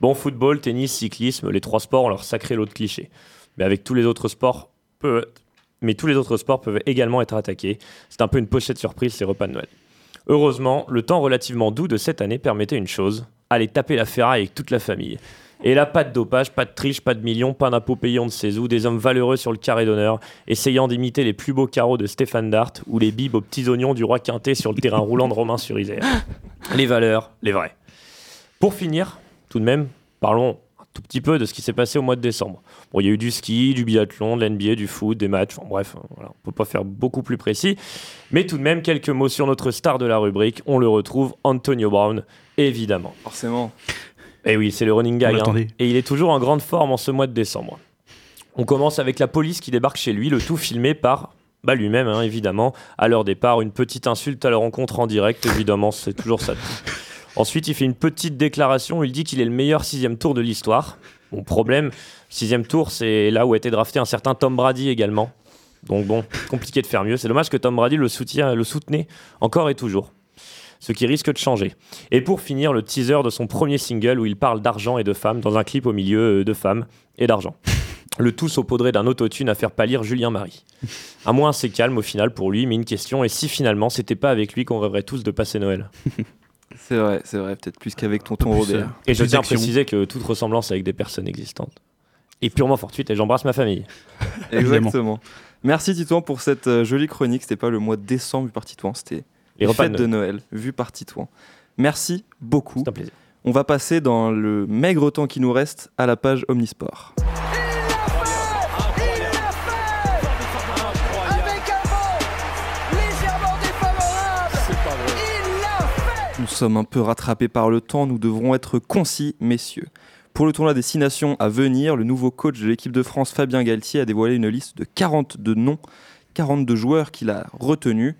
Bon, football, tennis, cyclisme, les trois sports ont leur sacré lot de clichés. Mais avec tous les autres sports, peu- mais tous les autres sports peuvent également être attaqués. C'est un peu une pochette surprise ces repas de Noël. Heureusement, le temps relativement doux de cette année permettait une chose aller taper la ferraille avec toute la famille. Et là, pas de dopage, pas de triche, pas de millions, pas d'impôts payés on ne sait où, des hommes valeureux sur le carré d'honneur, essayant d'imiter les plus beaux carreaux de Stéphane Dart ou les bibes aux petits oignons du roi Quintet sur le terrain roulant de Romain sur Isère. Les valeurs, les vraies. Pour finir, tout de même, parlons un tout petit peu de ce qui s'est passé au mois de décembre. Bon, il y a eu du ski, du biathlon, de l'NBA, du foot, des matchs, enfin, bref, euh, voilà, on peut pas faire beaucoup plus précis. Mais tout de même, quelques mots sur notre star de la rubrique. On le retrouve, Antonio Brown, évidemment. Forcément. Et oui, c'est le running gag. hein. Et il est toujours en grande forme en ce mois de décembre. On commence avec la police qui débarque chez lui, le tout filmé par bah, lui-même, hein, évidemment. À leur départ, une petite insulte à leur rencontre en direct, évidemment, c'est toujours ça. Ensuite, il fait une petite déclaration. Il dit qu'il est le meilleur sixième tour de l'histoire. Problème, sixième tour, c'est là où a été drafté un certain Tom Brady également. Donc bon, compliqué de faire mieux. C'est dommage que Tom Brady le, le soutenait encore et toujours. Ce qui risque de changer. Et pour finir, le teaser de son premier single où il parle d'argent et de femmes dans un clip au milieu euh, de femmes et d'argent. Le tout saupoudré d'un autotune à faire pâlir Julien Marie. À moins c'est calme au final pour lui, mais une question, et si finalement c'était pas avec lui qu'on rêverait tous de passer Noël? C'est vrai, c'est vrai, peut-être plus qu'avec tonton peu plus, Robert. euh, Et je tiens à préciser que toute ressemblance avec des personnes existantes est purement fortuite et j'embrasse ma famille. Exactement. Merci Titouan pour cette euh, jolie chronique. C'était pas le mois de décembre vu par Titouan, c'était Les fêtes de de Noël vu par Titouan. Merci beaucoup. C'est un plaisir. On va passer dans le maigre temps qui nous reste à la page Omnisport. Nous sommes un peu rattrapés par le temps, nous devrons être concis, messieurs. Pour le tournoi des Six Nations à venir, le nouveau coach de l'équipe de France, Fabien Galtier, a dévoilé une liste de 42 noms, 42 joueurs qu'il a retenus.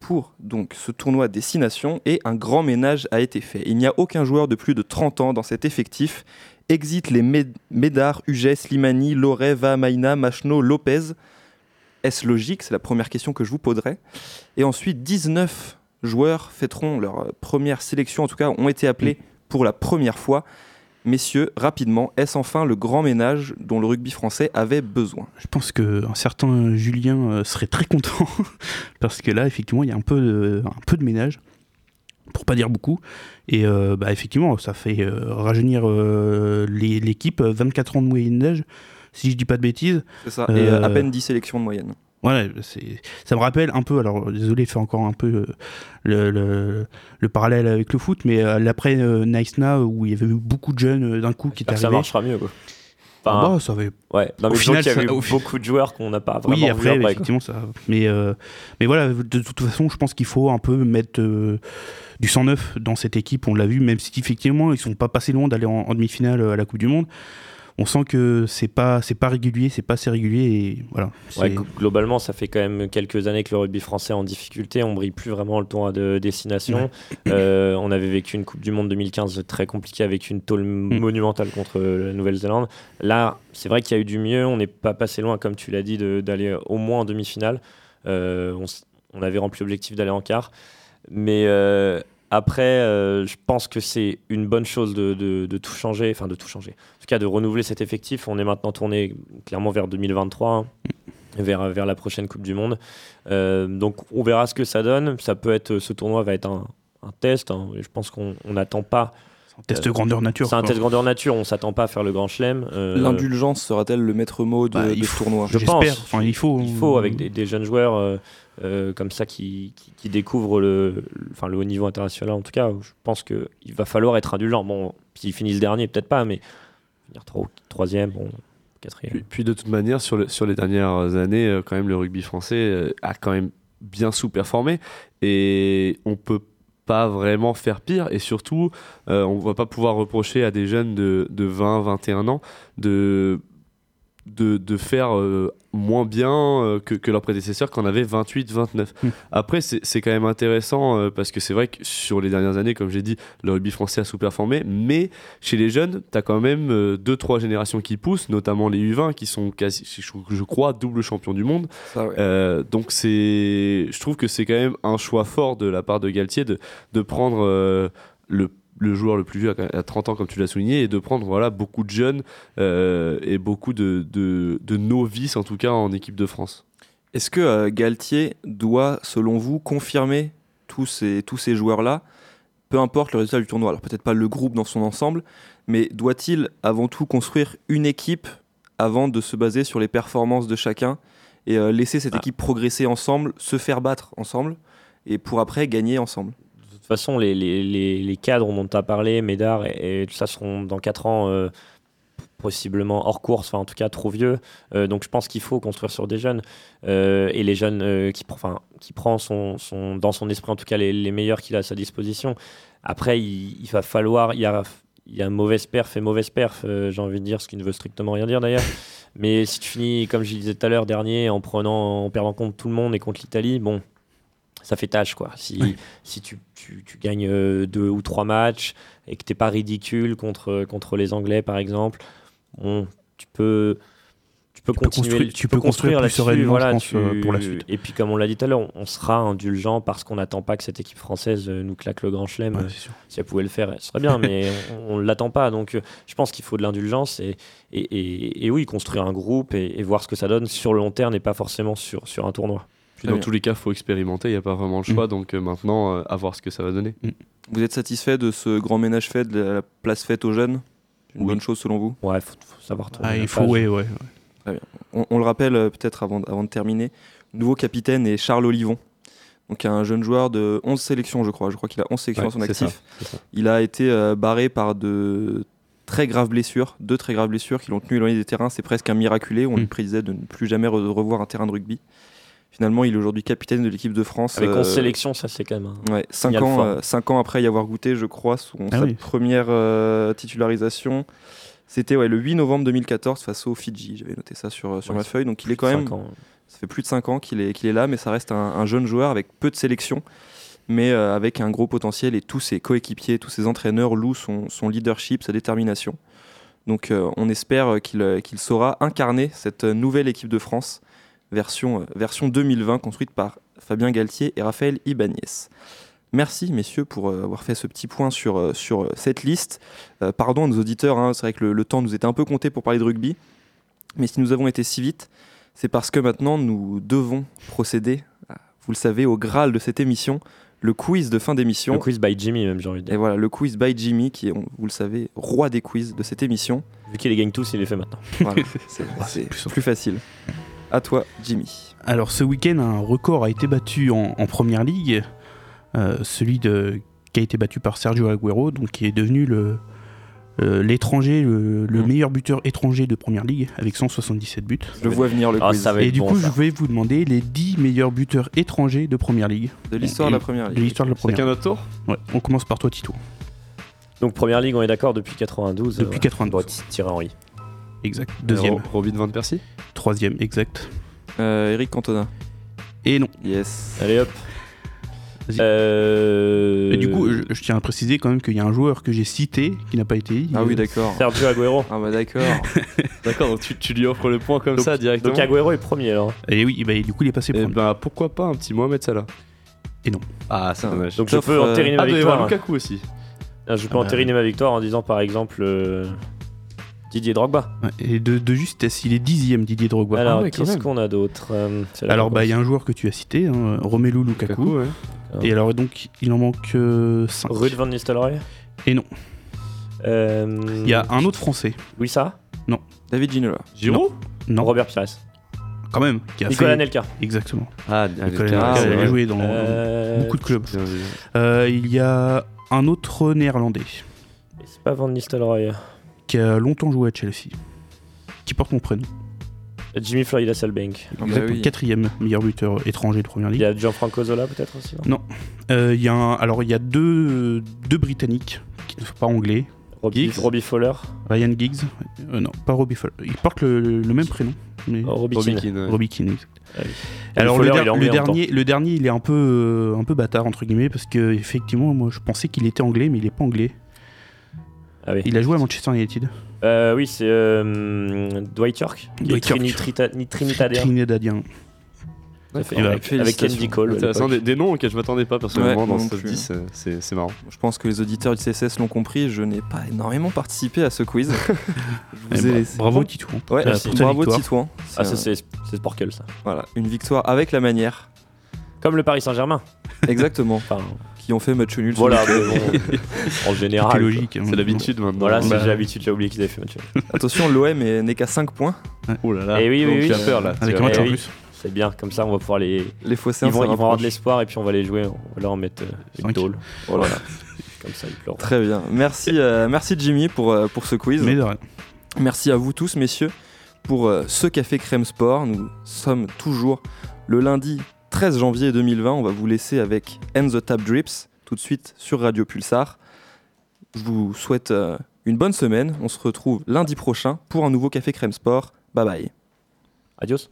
pour donc ce tournoi Destination et un grand ménage a été fait. Il n'y a aucun joueur de plus de 30 ans dans cet effectif. Exit les Médard, Huget, Slimani, Loret, Vahamaina, Machno, Lopez. Est-ce logique? C'est la première question que je vous poserai. Et ensuite, 19 joueurs fêteront leur euh, première sélection, en tout cas ont été appelés pour la première fois. Messieurs, rapidement, est-ce enfin le grand ménage dont le rugby français avait besoin? Je pense qu'un certain Julien euh, serait très content parce que là, effectivement, il y a un peu de, un peu de ménage, pour pas dire beaucoup. Et euh, bah, effectivement, ça fait euh, rajeunir euh, l'équipe. 24 ans de moyenne d'âge, si je dis pas de bêtises. C'est ça, et à peine 10 sélections de moyenne. C'est- ça me rappelle un peu, alors désolé de faire encore un peu euh, le, le- le parallèle avec le foot, mais euh, l'après euh, Nice Now où il y avait eu beaucoup de jeunes d'un coup qui étaient J'espère que ça arrivés. marchera mieux. Quoi. Ah bah, ça avait- Ouais, non, au mais disons final, qu'il y a ça- eu au fi- beaucoup de joueurs qu'on n'a pas vraiment Oui, après, quoi. effectivement, ça. Mais, euh, mais voilà, de toute façon, je pense qu'il faut un peu mettre euh, du sang neuf dans cette équipe. On l'a vu, même si effectivement, ils sont pas passés loin d'aller en, en demi-finale à la Coupe du Monde. On sent que c'est pas, c'est pas régulier, c'est pas assez régulier. Et voilà. Ouais, globalement, ça fait quand même quelques années que le rugby français est en difficulté. On brille plus vraiment le tournoi de destination. Euh, on avait vécu une Coupe du Monde 2015 très compliquée avec une tôle Mm. monumentale contre la Nouvelle-Zélande. Là, c'est vrai qu'il y a eu du mieux. On n'est pas passé loin, comme tu l'as dit, d'aller au moins en demi-finale. Euh, on, avait rempli l'objectif d'aller en quart. Mais euh, après, euh, je pense que c'est une bonne chose de, de- de tout changer, enfin de tout changer. En tout cas, de renouveler cet effectif. On est maintenant tourné clairement vers 2023, hein, vers, vers la prochaine Coupe du Monde. Euh, donc, on verra ce que ça donne. Ça peut être, ce tournoi va être un, un test. hein, et je pense qu'on on n'attend pas. un test grandeur nature, C'est un quoi. test grandeur nature. On s'attend pas à faire le grand chelem. Euh, L'indulgence sera-t-elle le maître mot de, Bah, de ce faut- tournoi? je J'espère. pense. Enfin, il faut. Il faut avec des, des jeunes joueurs euh, comme ça qui, qui, découvrent le, le- haut niveau international. En tout cas, je pense qu'il va falloir être indulgent. Bon, s'ils finissent dernier, peut-être pas, mais finir tro- troisième, bon, quatrième. Puis, de toute manière, sur, le- sur les dernières années, euh, quand même, le rugby français euh, a quand même bien sous-performé et on peut pas vraiment faire pire et surtout euh, on va pas pouvoir reprocher à des jeunes de 20 21 ans de de, de faire euh, moins bien euh, que, que leurs prédécesseurs qui en avaient 28 29 Mm. après c'est quand même intéressant euh, parce que c'est vrai que sur les dernières années comme j'ai dit le rugby français a sous-performé mais chez les jeunes, tu as quand même 2-3 générations qui poussent, notamment les U20 qui sont quasi, je, je crois, double champion du monde. Ça, ouais. Donc c'est, je trouve que c'est quand même un choix fort de la part de Galtier de, de prendre le, le joueur le plus vieux à à 30 ans, comme tu l'as souligné, et de prendre voilà, beaucoup de jeunes euh, et beaucoup de, de, de novices, en tout cas en équipe de France. Est-ce que euh, Galtier doit, selon vous, confirmer tous ces, tous ces joueurs-là, peu importe le résultat du tournoi? Alors peut-être pas le groupe dans son ensemble, mais doit-il avant tout construire une équipe avant de se baser sur les performances de chacun et euh, laisser cette Ah. équipe progresser ensemble, se faire battre ensemble, et pour après gagner ensemble? Façon, les, les, les, cadres dont tu as parlé, Médard et, tout ça seront dans 4 ans euh, possiblement hors course, enfin en tout cas trop vieux. Euh, donc je pense qu'il faut construire sur des jeunes. Euh, et les jeunes qui, enfin, qui prend son, dans son esprit en tout cas les, meilleurs qu'il a à sa disposition. Après, il, va falloir... Il y a, il y mauvaise perf et mauvaise perf, j'ai envie de dire, ce qui ne veut strictement rien dire d'ailleurs. Mais si tu finis, comme je disais tout à l'heure, dernier, en, prenant, en perdant contre tout le monde et contre l'Italie, bon, ça fait tâche quoi. Si, si tu, tu, tu gagnes euh, deux ou trois matchs et que t'es pas ridicule contre, contre les Anglais par exemple, bon, tu peux, tu peux Tu continuer, construire- tu peux construire plus sereinement, je voilà, pense, tu- euh, pour la suite. Et puis comme on l'a dit tout à l'heure, on, sera indulgent parce qu'on n'attend pas que cette équipe française euh, nous claque le grand chelem. Ouais, si elle pouvait le faire, ce serait bien, mais on ne l'attend pas. Donc je pense qu'il faut de l'indulgence et, et, et- et oui, construire un groupe et, et voir ce que ça donne sur le long terme et pas forcément sur, sur un tournoi. Puis dans bien. tous les cas, il faut expérimenter, il n'y a pas vraiment le choix, donc euh, maintenant, euh, à voir ce que ça va donner. Vous êtes satisfait de ce grand ménage fait, de la place faite aux jeunes? Une Oui. bonne chose selon vous? Ouais, faut, faut savoir Ah, il faut, ouais, ouais. on, on le rappelle euh, peut-être avant, avant de terminer, nouveau capitaine est Charles Olivon. Donc un jeune joueur de 11 sélections, je crois. Je crois qu'il a 11 sélections Ouais, à son actif. ça. Il a été euh, barré par de très graves blessures, deux très graves blessures qui l'ont tenu éloigné des terrains. C'est presque un miraculé. On Mm. lui prédisait de ne plus jamais re- revoir un terrain de rugby. Finalement, il est aujourd'hui capitaine de l'équipe de France. Avec 11 euh, sélections, ça c'est quand même. un- Ouais, 5 Signal ans, fort. euh, cinq ans après y avoir goûté, je crois, son, Ah sa oui. première euh, titularisation. C'était ouais, le 8 novembre 2014 face aux Fidji. J'avais noté ça sur, sur Ouais, ma feuille. Donc il est quand même. Ça fait plus de 5 ans qu'il est, qu'il est là, mais ça reste un, un jeune joueur avec peu de sélection, mais euh, avec un gros potentiel. Et tous ses coéquipiers, tous ses entraîneurs louent son, son leadership, sa détermination. Donc euh, on espère qu'il qu'il saura incarner cette nouvelle équipe de France, version, euh, version 2020, construite par Fabien Galtier et Raphaël Ibanez. Merci messieurs pour euh, avoir fait ce petit point sur, euh, sur cette liste. Euh, pardon à nos auditeurs, hein, c'est vrai que le, le temps nous était un peu compté pour parler de rugby, mais si nous avons été si vite, c'est parce que maintenant nous devons procéder, vous le savez, au Graal de cette émission, le quiz de fin d'émission. Le quiz by Jimmy, même, j'ai envie de Et dire. voilà, le quiz by Jimmy, qui est, vous le savez, roi des quiz de cette émission. Vu qu'il les gagne tous, il les fait maintenant. Voilà, c'est c'est c'est plus plus, facile. À toi, Jimmy. Alors ce week-end, un record a été battu en, en première ligue, euh, celui de, qui a été battu par Sergio Aguero, donc qui est devenu le euh, l'étranger, le, le Mm. meilleur buteur étranger de première ligue avec 177 buts. Je le vois venir le Ah, quiz ça va Et du bon, coup, ça. je vais vous demander les 10 meilleurs buteurs étrangers de première ligue. de l'histoire de la première De ligue. l'histoire de la C'est première. qu'un autre tour Ouais, on commence par toi, Tito. Donc, première ligue, on est d'accord, depuis 92. Depuis 92. Bon, Thierry Henry. Exact. Deuxième. Ro- Robin Van Persie Troisième, exact. Euh, Eric Cantona. Et non. Yes. Allez hop. Vas-y. Euh... Et du coup, je, je tiens à préciser quand même qu'il y a un joueur que j'ai cité qui n'a pas été. dit. Ah oui, d'accord. Sergio Agüero. Ah bah d'accord. D'accord, donc tu, tu lui offres le point comme Donc- ça directement. Donc Agüero est premier alors. Et oui, bah, du coup, il est passé Et premier. bah pourquoi pas un petit Mohamed Salah Et non. Ah, c'est dommage. Donc je peux euh, entériner ah, ma avoir victoire. Lukaku aussi. Ah, Je peux Ah bah. entériner ma victoire en disant par exemple euh, Didier Drogba. Et de, de justesse, il est dixième, Didier Drogba. Alors ouais, quand qu'est-ce qu'on a d'autre Euh, Alors, bah, il y a un joueur que tu as cité, hein, Romelu Lukaku. Lukaku, ouais. Et alors, donc, il en manque 5. Ruud van Nistelrooy. Et non. Euh, Il y a un autre français. Louis Sarr. David Ginola. Giroud Non, Robert Pires. quand même. Qui a Nicolas fait... Nelka. Exactement. Ah, Nicolas Nelka, il a joué dans Euh, beaucoup de clubs. Euh, il y a un autre néerlandais C'est pas Van Nistelrooy. Qui a longtemps joué à Chelsea. Qui porte mon prénom. Jimmy Floyd Hasselbank. Ah bah Exactement. oui. Quatrième meilleur buteur étranger de première Il ligue. y a Gianfranco Zola peut-être aussi. non Non. Euh, il y a un- alors, il y a deux, deux Britanniques qui ne sont pas anglais. Robbie, Giggs. Robbie Fowler. Ryan Giggs. Euh, non, pas Robbie Fowler. Il porte le, le- le même prénom. Mais... Oh, Robbie Robbie Keane. Robbie Keane, exact. Ah. Alors Fowler, le, der- il dernier, le dernier, il est un peu, euh, un peu bâtard entre guillemets parce que effectivement, moi, je pensais qu'il était anglais, mais il est pas anglais. Ah oui. Il a joué à Manchester United. Euh, oui, c'est euh, Dwight York. Dwight York. Trini- Trinitadien. Trinidadien. Ça fait- bah, avec, avec félicitations. Andy Cole. des, des noms auxquels je m'attendais pas personnellement Ouais, dans ce plus. 10, euh, c'est marrant. Je pense que les auditeurs du CSS l'ont compris, je n'ai pas énormément participé à ce quiz. Eh ai laissé. bravo Tito. Ouais, Merci. Pour ta bravo. Titouan. Ah, C'est ça c'est c'est Sporkel ça. voilà, une victoire avec la manière. Comme le Paris Saint-Germain. Exactement. Enfin, qui ont fait match nul. voilà, week-end. mais bon, en général. C'est quoi. logique. hein. C'est l'habitude maintenant. Voilà, c'est Bah, j'ai l'habitude, j'ai oublié qu'ils avaient fait match. nul. Attention, l'OM est- n'est qu'à 5 points. Oh là là. Eh oui, oui, oui. Tu as peur là. Avec un match en oui. plus. C'est bien, comme ça on va pouvoir les. Les Phocéens Ils vont, ils vont avoir de l'espoir et puis on va les jouer. On va leur mettre euh, une tôle. Voilà. Comme ça ils pleurent. Très bien. Merci, euh, merci Jimmy pour, euh, pour ce quiz. Mais de rien. Merci à vous tous, messieurs, pour euh, ce Café Crème Sport. Nous sommes toujours le lundi 13 janvier 2020. On va vous laisser avec End the Tap Drips tout de suite sur Radio Pulsar. Je vous souhaite euh, une bonne semaine. On se retrouve lundi prochain pour un nouveau Café Crème Sport. Bye bye. Adios.